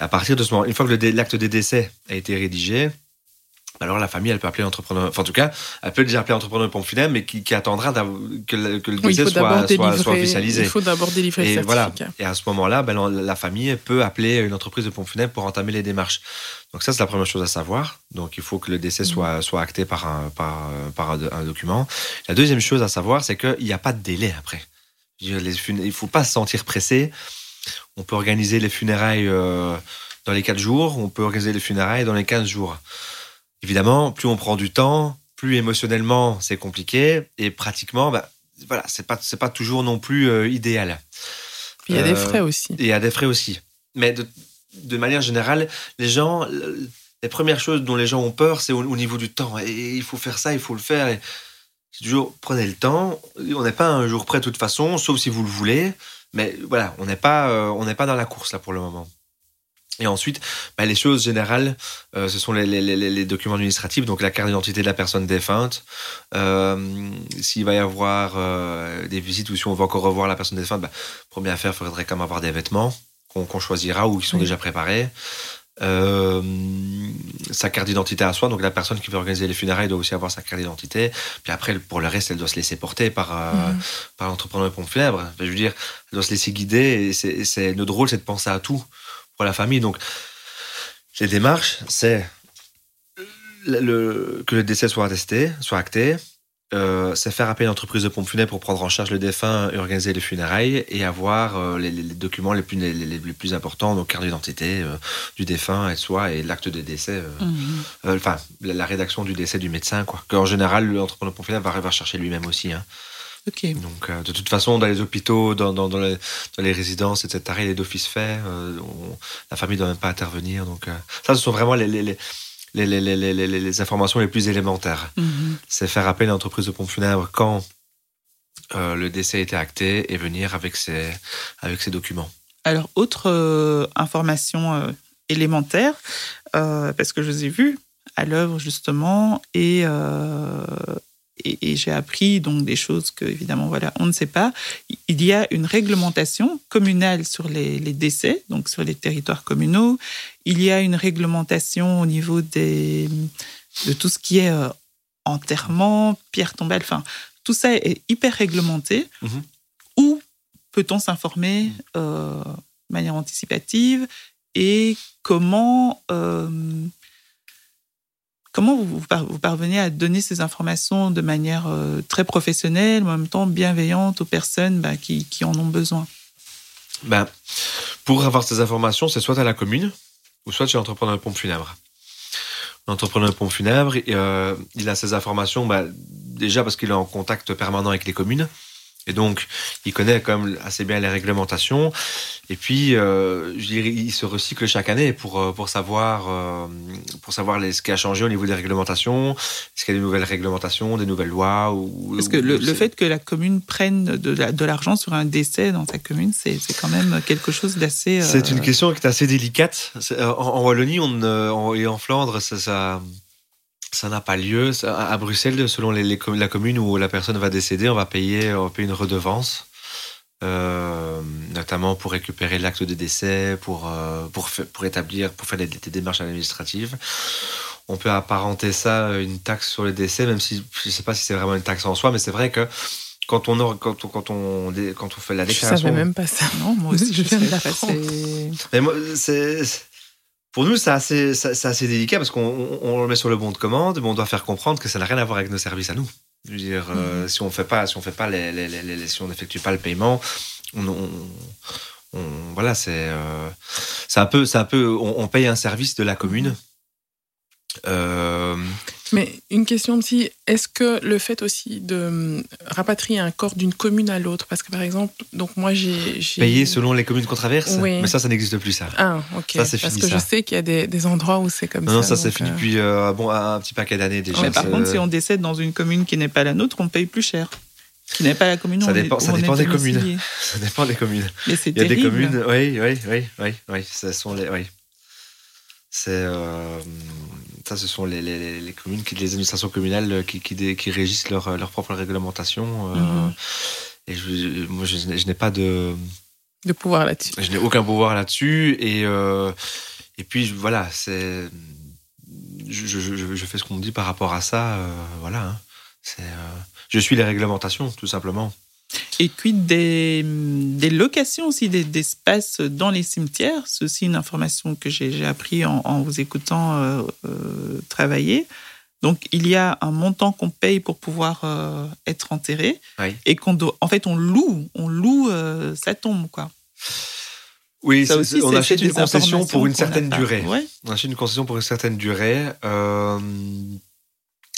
À partir de ce moment, une fois que l'acte des décès a été rédigé, alors la famille, elle peut appeler l'entrepreneur, enfin en tout cas, elle peut déjà appeler l'entrepreneur de pompe funèbre, mais qui, attendra que le, que le décès soit, soit, officialisé. Il faut d'abord délivrer et voilà. Et à ce moment-là, ben, la famille peut appeler une entreprise de pompe funèbre pour entamer les démarches. Donc ça, c'est la première chose à savoir. Donc il faut que le décès mm. soit, soit acté par, un, par, par un, document. La deuxième chose à savoir, c'est qu'il n'y a pas de délai après. Il ne faut pas se sentir pressé. On peut organiser les funérailles euh, dans les 4 jours, on peut organiser les funérailles dans les 15 jours. Évidemment, plus on prend du temps, plus émotionnellement c'est compliqué et pratiquement, bah, voilà, c'est pas c'est pas toujours non plus euh, idéal. Il y a des euh, frais aussi. Il y a des frais aussi. Mais de, de, manière générale, les gens, les premières choses dont les gens ont peur, c'est au, niveau du temps. Et il faut faire ça, il faut le faire. Et toujours prenez le temps. On n'est pas un jour prêt de toute façon, sauf si vous le voulez. Mais voilà, on n'est pas, euh, on n'est pas dans la course là pour le moment. Et ensuite, bah, les choses générales, euh, ce sont les, les, les, documents administratifs, donc la carte d'identité de la personne défunte. Euh, S'il va y avoir euh, des visites ou si on va encore revoir la personne défunte, bah, première affaire, il faudrait quand même avoir des vêtements qu'on choisira ou qui sont déjà préparés. Sa carte d'identité à soi, donc la personne qui veut organiser les funérailles doit aussi avoir sa carte d'identité. Puis après, pour le reste, elle doit se laisser porter par, mhm. par l'entrepreneur de pompes funèbres. Je veux dire, elle doit se laisser guider. Et c'est notre rôle, c'est de penser à tout pour la famille. Donc, les démarches, c'est le, que le décès soit attesté, soit acté. Euh, c'est faire appel à une entreprise de pompes funèbres pour prendre en charge le défunt et organiser les funérailles et avoir euh, les, documents les plus, les, plus importants, donc carte d'identité euh, du défunt et soi et l'acte de décès, mhm. enfin la, rédaction du décès du médecin, quoi. Qu'en général, l'entrepreneur de pompes funèbres va, arriver chercher lui-même aussi. Hein. Donc, euh, de toute façon, dans les hôpitaux, dans, dans, dans, les, dans les, résidences, etc., il est d'office fait. Euh, la famille ne doit même pas intervenir. Donc, euh, ça, ce sont vraiment les, les, les informations les plus élémentaires. Mhm. C'est faire appel à l'entreprise de pompes funèbres quand le décès a été acté et venir avec ses, avec ses documents. Alors, autre information élémentaire, parce que je vous ai vu à l'œuvre justement, et et, j'ai appris donc des choses que évidemment voilà on ne sait pas. Il y a une réglementation communale sur les, décès, donc sur les territoires communaux. Il y a une réglementation au niveau des de tout ce qui est euh, enterrement, pierre tombale. Enfin, tout ça est hyper réglementé. Mm-hmm. Où peut-on s'informer euh, de manière anticipative et comment euh, Comment vous, parvenez à donner ces informations de manière euh, très professionnelle, en même temps bienveillante aux personnes bah, qui, en ont besoin? Ben, Pour avoir ces informations, c'est soit à la commune ou soit chez l'entrepreneur de pompe funèbre. L'entrepreneur de pompe funèbre, euh, il a ces informations bah, déjà parce qu'il est en contact permanent avec les communes Et donc, il connaît quand même assez bien les réglementations. Et puis, euh, je dirais, il se recycle chaque année pour, euh, pour savoir, euh, pour savoir les, ce qui a changé au niveau des réglementations. Est-ce qu'il y a des nouvelles réglementations, des nouvelles lois ou, Parce que ou- le, fait que la commune prenne de, la- de l'argent sur un décès dans sa commune, c'est quand même quelque chose d'assez. euh, C'est une question qui est assez délicate. En, en Wallonie on, et en Flandre, ça, ça, ça n'a pas lieu. À Bruxelles, selon les, les la commune où la personne va décéder, on va payer, on va payer une redevance, euh, notamment pour récupérer l'acte de décès, pour, euh, pour, établir, pour faire des, des démarches administratives. On peut apparenter ça à une taxe sur le décès, même si je ne sais pas si c'est vraiment une taxe en soi, mais c'est vrai que quand on, or- quand on, quand on, dé- quand on fait la Je déclaration. savais même pas ça. Non, moi aussi, Je je, viens de sais pas. l'apprendre. c'est- Mais moi, c'est. Pour nous, c'est assez, délicat parce qu'on on- on le met sur le bon de commande, mais on doit faire comprendre que ça n'a rien à voir avec nos services à nous. Je veux dire, euh, si on fait pas, si on fait pas les, les- les- les- si on n'effectue pas le paiement, on, on- on- voilà, c'est, euh, c'est un peu, c'est un peu, on, on paye un service de la commune. Euh, Mais une question aussi, est-ce que le fait aussi de hum, rapatrier un corps d'une commune à l'autre, parce que par exemple, donc moi j'ai... payer selon les communes qu'on traverse, Oui. mais ça, ça n'existe plus ça. Ah, ok. Ça, c'est parce fini, que je sais qu'il y a des, des endroits où c'est comme Non, ça. non, ça c'est fini euh, depuis euh, bon un petit paquet d'années déjà. Mais par contre, si on décède dans une commune qui n'est pas la nôtre, on paye plus cher. Qui n'est pas la commune Ça dépend- ça dépend des communes. ça dépend des communes. Mais c'est Il y a des communes, oui, oui, oui, oui, oui. Ce sont les, oui. C'est, euh, ça, ce sont les, les, les- communes, qui, les administrations communales qui, qui, dé- qui régissent leur, leur propre réglementation. euh, Mhm. Et je, moi, je, n'ai- je n'ai pas de, de pouvoir là-dessus. je n'ai aucun pouvoir là-dessus. Et, euh, et puis, je- voilà, c'est, je, je, je- fais ce qu'on me dit par rapport à ça. euh, voilà. hein. Euh, je suis les réglementations, tout simplement. Et quid des, des locations aussi des- d'espaces dans les cimetières C'est aussi une information que j'ai appris en, en vous écoutant euh, euh, travailler. Donc, il y a un montant qu'on paye pour pouvoir euh, être enterré Oui. et qu'on doit. En fait, on loue, on loue sa tombe, quoi. Oui, Ça aussi, on achète une des concession pour une certaine durée. Ouais. On achète une concession pour une certaine durée.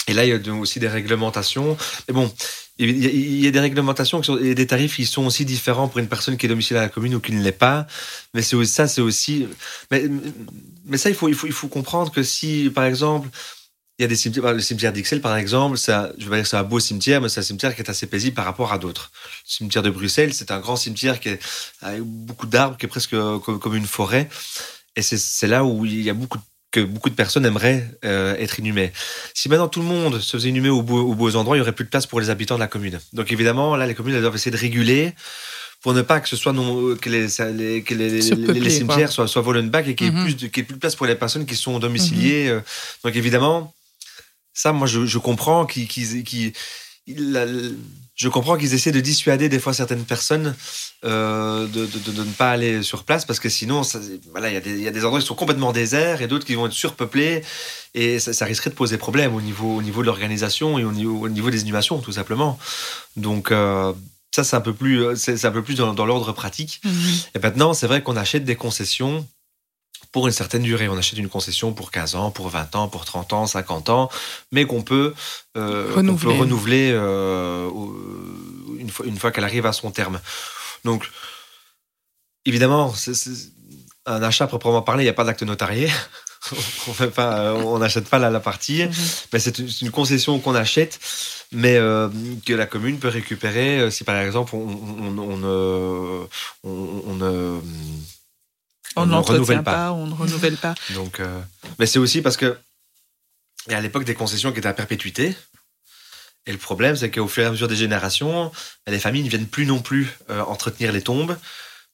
Et là, il y a aussi des réglementations. Mais bon, il y a, des réglementations et des tarifs qui sont aussi différents pour une personne qui est domiciliée à la commune ou qui ne l'est pas. Mais ça, c'est aussi. Mais, ça, il faut, comprendre que si, par exemple, il y a des cimetières, bah, le cimetière d'Ixelles, par exemple, je vais dire c'est un beau cimetière, mais c'est un cimetière qui est assez paisible par rapport à d'autres. Le cimetière de Bruxelles, c'est un grand cimetière qui est avec beaucoup d'arbres, qui est presque euh, comme, comme une forêt. Et c'est là où il y a beaucoup de- que beaucoup de personnes aimeraient euh, être inhumées. Si maintenant tout le monde se faisait inhumer aux beaux, aux beaux endroits, il n'y aurait plus de place pour les habitants de la commune. Donc évidemment, là, les communes elles doivent essayer de réguler pour ne pas que ce soit non, que les, ça- les- que les, les- Surpeuplé, les cimetières soient, soient Vollenbach et qu'il n'y ait, Mhm. plus de- qu'il y ait plus de place pour les personnes qui sont domiciliées. euh. Donc évidemment, ça, moi, je, je comprends qu'ils il- la- je comprends qu'ils essaient de dissuader des fois certaines personnes euh, de, de- de- de ne pas aller sur place parce que sinon, ça- voilà, il y, a des- il y a des endroits qui sont complètement déserts et d'autres qui vont être surpeuplés et ça, ça risquerait de poser problème au niveau, au niveau de l'organisation et au niveau, au niveau des inhumations, tout simplement. Donc, euh, ça, c'est un peu plus, c'est c'est un peu plus dans, dans l'ordre pratique. Et maintenant, c'est vrai qu'on achète des concessions pour une certaine durée. On achète une concession pour 15 ans, pour 20 ans, pour 30 ans, 50 ans, mais qu'on peut, euh, Renouveler. peut renouveler euh, une fois, une fois qu'elle arrive à son terme. Donc, évidemment, c'est un achat proprement parlé, il n'y a pas d'acte notarié. on pas, n'achète pas la, la partie, Mhm. mais c'est une, concession qu'on achète, mais euh, que la commune peut récupérer si par exemple on, on, on, ne- on- on On ne renouvelle pas. on ne renouvelle pas. donc, euh, mais c'est aussi parce que il y a à l'époque des concessions qui étaient à perpétuité. Et le problème, c'est qu'au fur et à mesure des générations, les familles ne viennent plus non plus euh, entretenir les tombes.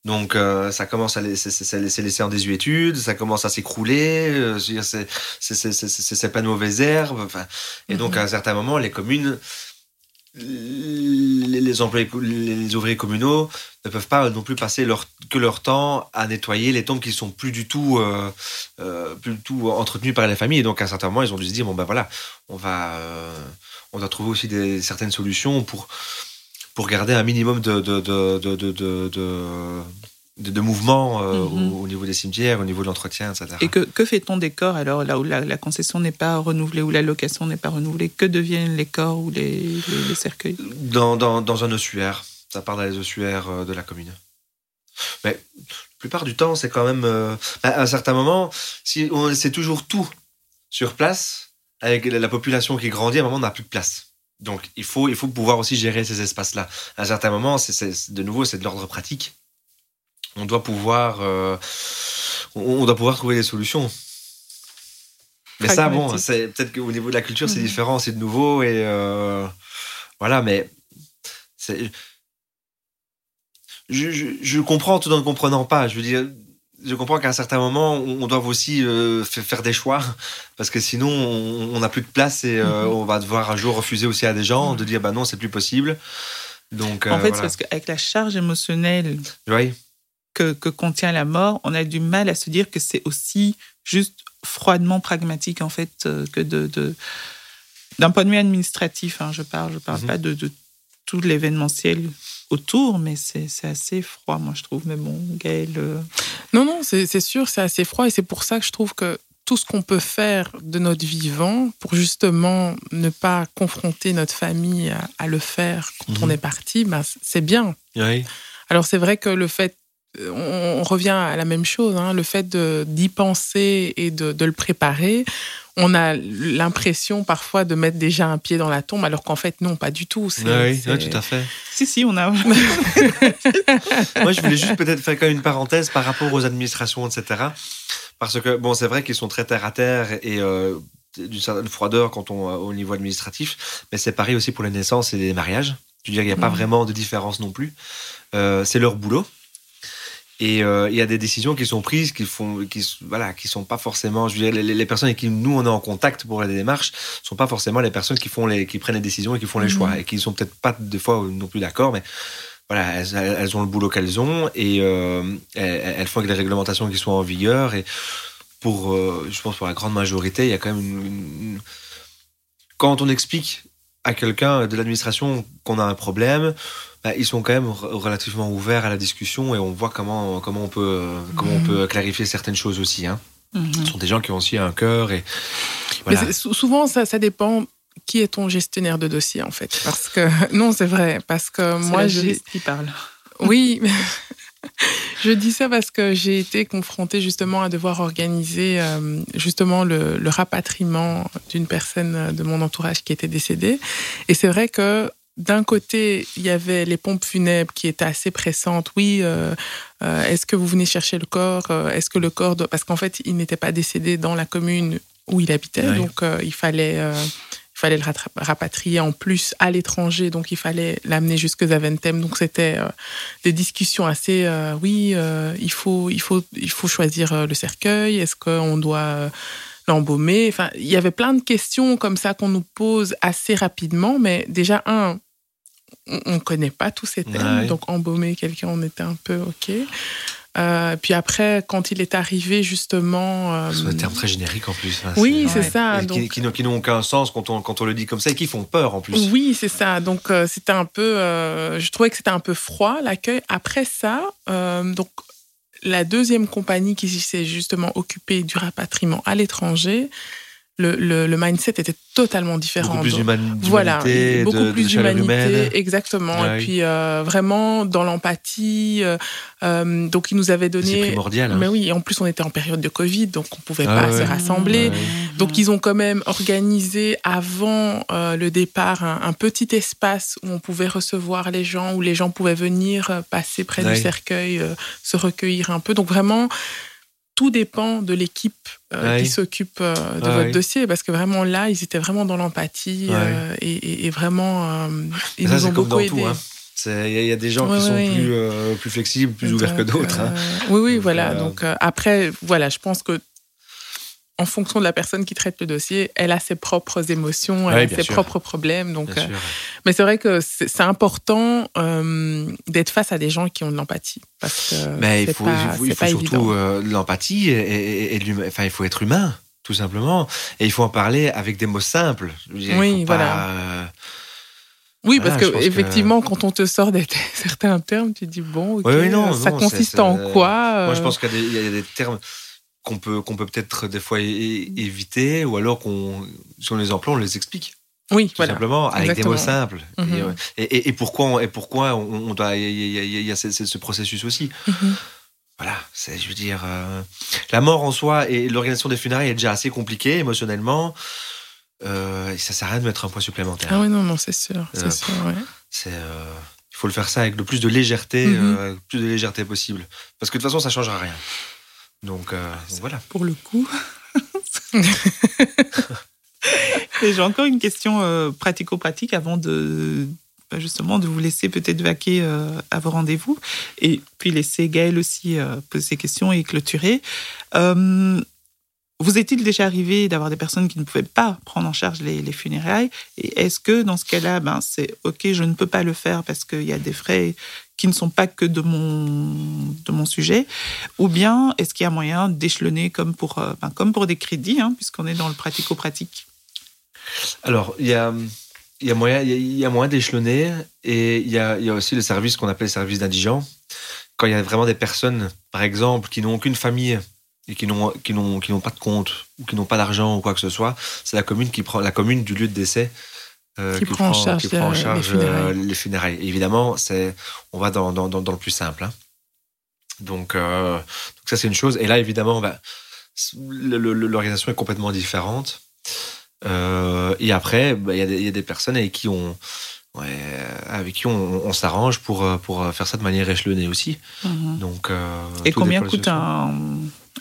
Donc, euh, ça commence à c'est laissé en désuétude, ça commence à s'écrouler, euh, c'est- plein de mauvaises herbes. Et donc, Mhm. à un certain moment, les communes, les, employés, les, ouvriers communaux ne peuvent pas non plus passer que leur temps à nettoyer les tombes qui sont plus du tout, euh, euh, plus du tout entretenues par les familles. Et donc, à un certain moment, ils ont dû se dire bon ben voilà, on va, euh, on doit trouver aussi certaines solutions pour pour garder un minimum de de de de de, de, mouvement euh, Mhm. au, au niveau des cimetières, au niveau de l'entretien, etc. Et que, que fait-on des corps alors là où la, la concession n'est pas renouvelée, où la location n'est pas renouvelée Que deviennent les corps ou les, les- les cercueils? Dans, dans, dans un ossuaire. Ça part dans les ossuaires euh, de la commune. Mais la plupart du temps, c'est quand même. euh, à un certain moment, si on c'est toujours tout sur place, avec la population qui grandit, à un moment, on n'a plus de place. Donc, il faut, il faut pouvoir aussi gérer ces espaces-là. À un certain moment, c'est, c'est- de nouveau, c'est de l'ordre pratique. On doit pouvoir, euh, on, doit pouvoir trouver des solutions. Mais ça, bon, c'est peut-être qu'au niveau de la culture, c'est Mhm. différent, c'est de nouveau et euh, voilà. Mais c'est, je, je, je comprends tout en ne comprenant pas. Je veux dire, je comprends qu'à un certain moment, on doit aussi euh, fa- faire des choix parce que sinon, on n'a plus de place et euh, Mhm. on va devoir un jour refuser aussi à des gens de dire bah non, c'est plus possible. Donc, En fait, c'est parce qu'avec la charge émotionnelle Oui, que, que contient la mort, on a du mal à se dire que c'est aussi juste froidement pragmatique, en fait, euh, que de. d'un point de vue administratif, hein, je parle. Je parle Mhm. pas de, de tout l'événementiel autour, mais c'est assez froid, moi, je trouve. Mais bon, Gaël. euh, Non, non, c'est sûr, c'est assez froid et c'est pour ça que je trouve que tout ce qu'on peut faire de notre vivant pour justement ne pas confronter notre famille à, à le faire quand Mhm. on est parti, ben, c'est bien. oui, Alors c'est vrai que le fait, on, on revient à la même chose, hein, le fait de- d'y penser et de, de le préparer, on a l'impression parfois de mettre déjà un pied dans la tombe, alors qu'en fait non, pas du tout. C'est- oui, c'est- oui, tout à fait. Si, si, on a. Moi, je voulais juste peut-être faire quand même une parenthèse par rapport aux administrations, etc. Parce que, bon, c'est vrai qu'ils sont très terre à terre et euh, d'une certaine froideur quand on, au niveau administratif, mais c'est pareil aussi pour les naissances et les mariages. Je veux dire, il n'y a pas Mhm. vraiment de différence non plus. Euh, c'est leur boulot. Et euh, il y a des décisions qui sont prises qui font, qui, voilà, qui sont pas forcément, je veux dire, les, les personnes avec qui nous on est en contact pour les démarches sont pas forcément les personnes qui font les, qui prennent les décisions et qui font les Mhm. choix et qui sont peut-être pas des fois non plus d'accord, mais voilà, elles, elles ont le boulot qu'elles ont et euh, elles, elles font avec les réglementations qui sont en vigueur et pour, euh, je pense pour la grande majorité, il y a quand même une, une- quand on explique à quelqu'un de l'administration qu'on a un problème, bah, ils sont quand même re- relativement ouverts à la discussion et on voit comment comment on peut comment on Mhm. peut clarifier certaines choses aussi. Hein. Mhm. Ce sont des gens qui ont aussi un cœur et voilà. souvent, ça, ça dépend qui est ton gestionnaire de dossier, en fait. Parce que, non, c'est vrai, parce que moi, la j'ai. juriste qui parle. Oui, je dis ça parce que j'ai été confrontée justement à devoir organiser euh, justement le, le rapatriement d'une personne de mon entourage qui était décédée. Et c'est vrai que d'un côté, il y avait les pompes funèbres qui étaient assez pressantes. Oui, euh, euh, est-ce que vous venez chercher le corps? Est-ce que le corps doit... Parce qu'en fait, il n'était pas décédé dans la commune où il habitait, donc euh, il fallait... il fallait le rapatrier en plus à l'étranger, donc il fallait l'amener jusque Zaventem. Donc c'était euh, des discussions assez, euh, oui, euh, il faut, il faut, il faut choisir le cercueil. Est-ce qu'on doit l'embaumer? Enfin, il y avait plein de questions comme ça qu'on nous pose assez rapidement, mais déjà un, on ne connaît pas tous ces termes, Ouais. donc embaumer quelqu'un, on était un peu ok. Euh, puis après, quand il est arrivé justement, euh, Ce sont des termes très génériques en plus. hein, oui, c'est- c'est ça. donc- qui, qui n'ont- qui n'ont aucun sens quand on, quand on le dit comme ça et qui font peur en plus. Oui, c'est ça. Donc euh, c'était un peu, euh, je trouvais que c'était un peu froid l'accueil. Après ça, donc la deuxième compagnie qui s'est justement occupée du rapatriement à l'étranger, le, le, le mindset était totalement différent. Beaucoup plus Donc, d'human- voilà, d'humanité, beaucoup de, plus d'humanité, exactement. Ah et oui. puis euh, vraiment dans l'empathie. euh, euh, donc ils nous avaient C'est donné. primordial. hein. Mais oui, et en plus on était en période de Covid, donc on pouvait Ah pas ouais. se rassembler. Ouais. Donc ils ont quand même organisé avant euh, le départ un, un petit espace où on pouvait recevoir les gens, où les gens pouvaient venir passer près Ouais. du cercueil, se recueillir un peu. Donc vraiment, tout dépend de l'équipe euh, qui s'occupe euh, de Ah votre dossier, parce que vraiment là, ils étaient vraiment dans l'empathie euh, et, et- et vraiment, ils ça, nous ont beaucoup aidés. hein. Il y, a- il y a des gens qui sont plus, plus flexibles, plus ouverts que d'autres. hein. Oui, oui, voilà. euh, Donc après, voilà, je pense que en fonction de la personne qui traite le dossier, elle a ses propres émotions, elle Ouais, a bien ses sûr. propres problèmes. Donc, euh, mais c'est vrai que c'est important euh, d'être face à des gens qui ont de l'empathie, parce que Mais il faut, pas, il faut, il c'est faut pas surtout euh, de l'empathie et, et-. Enfin, il faut être humain, tout simplement. Et il faut en parler avec des mots simples. Dire, Oui, pas, voilà. euh, Oui, voilà, parce que effectivement, quand on te sort des certains termes, tu te dis bon, ok, Oui, oui, non, ça non, consiste en quoi Moi, je pense qu'il y a des termes qu'on peut qu'on peut peut-être des fois éviter, ou alors qu'on, si on les emploie, on les explique. Oui, tout voilà. simplement, avec des mots simples. Mhm. Et, euh, et, et- et pourquoi, on- et pourquoi on, doit, il y, a- ce, ce- ce processus aussi. Mhm. Voilà, c'est, je veux dire, euh, la mort en soi et l'organisation des funérailles est déjà assez compliquée émotionnellement. Euh, et ça sert à rien de mettre un poids supplémentaire. Ah oui, non, non, c'est sûr. C'est sûr, ouais. C'est, il faut le faire ça avec le plus de légèreté, Mhm. euh, le plus de légèreté possible, parce que de toute façon, ça changera rien. Donc, euh, donc voilà. Pour le coup. Et j'ai encore une question euh, pratico-pratique avant de bah, justement de vous laisser peut-être vaquer euh, à vos rendez-vous et puis laisser Gaël aussi euh, poser ses questions et clôturer. Vous est-il déjà arrivé d'avoir des personnes qui ne pouvaient pas prendre en charge les, les funérailles? Et est-ce que dans ce cas-là, ben, c'est OK, je ne peux pas le faire parce qu'il y a des frais qui ne sont pas que de mon, de mon sujet? Ou bien est-ce qu'il y a moyen d'échelonner comme pour, euh, ben, comme pour des crédits, hein, puisqu'on est dans le pratico-pratique? Alors, il y a, y a moyen, il y a- moyen d'échelonner et il y a, y a aussi le service qu'on appelle le service d'indigents. Quand il y a vraiment des personnes, par exemple, qui n'ont aucune famille et qui n'ont qui n'ont qui n'ont pas de compte ou qui n'ont pas d'argent ou quoi que ce soit, c'est la commune qui prend la commune du lieu de décès euh, Qui prend en charge qui prend en les- les charge, funérailles. euh, les funérailles. Et évidemment, c'est on va dans, dans, dans, dans le plus simple. hein. Donc, euh, donc ça c'est une chose. Et là évidemment, bah, l'organisation est complètement différente. Euh, et après, bah, il y, a des- il y a des personnes avec qui on, ouais, avec qui on, on s'arrange pour, euh, pour faire ça de manière échelonnée aussi. Donc, euh, Et combien coûte un,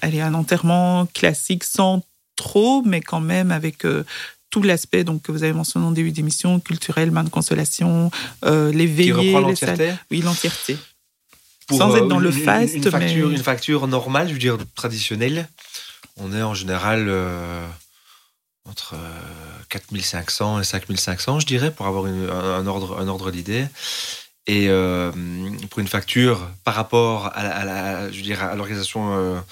allez, un enterrement classique sans trop, mais quand même avec euh, tout l'aspect donc que vous avez mentionné en début d'émission, culturel, main de consolation, euh, les veillées, l'entièreté oui, l'entièreté. Sans euh, être dans le une- faste, une, facture, mais- une facture normale, je veux dire traditionnelle, on est en général euh, entre euh, 4500 et 5500, je dirais, pour avoir une- un, ordre, un ordre d'idée. Et pour une facture par rapport à, la- à la- je veux dire, à l'organisation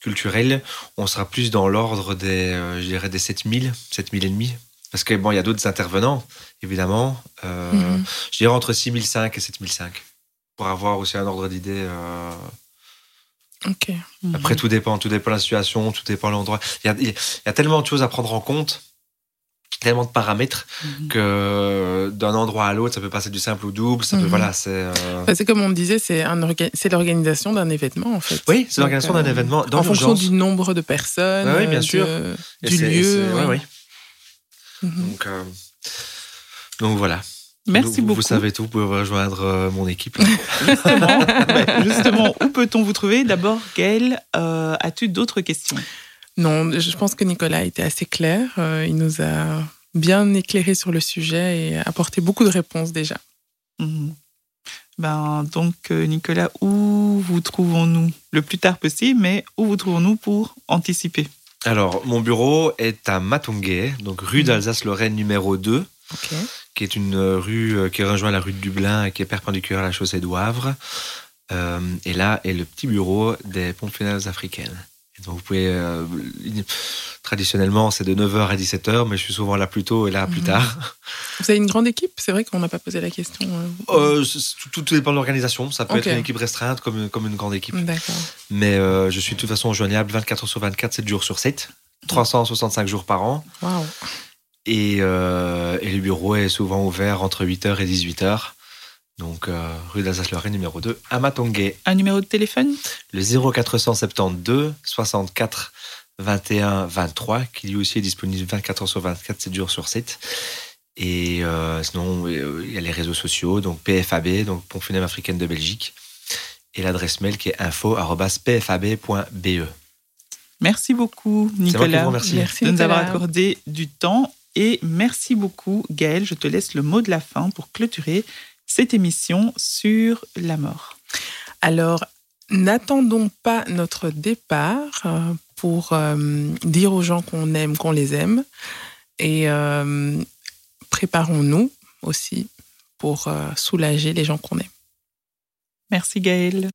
culturelle, on sera plus dans l'ordre des, euh, je dirais, des 7000, 7000 et demi. Parce que bon, il y a d'autres intervenants, évidemment. Euh, Mhm. Je dirais entre 6005 et 7005 pour avoir aussi un ordre d'idée. euh, Ok. Après, tout dépend, tout dépend de la situation, tout dépend de l'endroit. Il y a, il y a tellement de choses à prendre en compte, tellement de paramètres Mhm. que d'un endroit à l'autre, ça peut passer du simple au double. Ça peut, Mhm. voilà, c'est. euh, c'est comme on me disait, c'est c'est l'organisation d'un événement en fait. Oui, c'est l'organisation d'un euh, événement dans En fonction du nombre de personnes, oui, bien sûr. de- du lieu. oui. Donc, euh, donc voilà. Merci vous, beaucoup. Vous savez tout, vous pouvez rejoindre euh, mon équipe. Justement, justement, où peut-on vous trouver? D'abord, Gaël, euh, as-tu d'autres questions? Non, je pense que Nicolas était assez clair. Euh, il nous a bien éclairé sur le sujet et apporté beaucoup de réponses déjà. Mhm. Ben, donc, euh, Nicolas, où vous trouvons-nous? Le plus tard possible, mais où vous trouvons-nous pour anticiper? Alors, mon bureau est à Matonguet, donc rue Mhm. d'Alsace-Lorraine numéro 2. Ok. qui est une euh, rue qui rejoint la rue de Dublin et qui est perpendiculaire à la chaussée d'Ouavre. Euh, et là est le petit bureau des pompes funèbres africaines. Donc vous pouvez, euh, traditionnellement c'est de 9h à 17h, mais je suis souvent là plus tôt et là plus Mhm. tard. Vous avez une grande équipe? C'est vrai qu'on n'a pas posé la question. euh. Euh, tout, tout dépend de l'organisation, ça peut être une équipe restreinte comme, une- comme une grande équipe. Mais euh, je suis de toute façon joignable 24 heures sur 24, 7 jours sur 7, 365 jours par an. Et, et le bureau est souvent ouvert entre 8h et 18h. Donc, euh, rue d'Alsace-Lorraine, numéro 2, à Matonguet. Un numéro de téléphone? Le 0472 64 21 23, qui lui aussi est disponible 24 heures sur 24, 7 jours sur 7. Et euh, sinon, euh, il y a les réseaux sociaux, donc PFAB, donc Pompe Funèbre Africaine de Belgique. Et l'adresse mail qui est info.pfab.be. Merci beaucoup, C'est moi qui Nicolas, vous. Merci de nous avoir Nicolas. accordé du temps. Et merci beaucoup, Gaël. Je te laisse le mot de la fin pour clôturer cette émission sur la mort. Alors, n'attendons pas notre départ euh, pour euh, dire aux gens qu'on aime, qu'on les aime. Et euh, préparons-nous aussi pour soulager les gens qu'on aime. Merci, Gaël.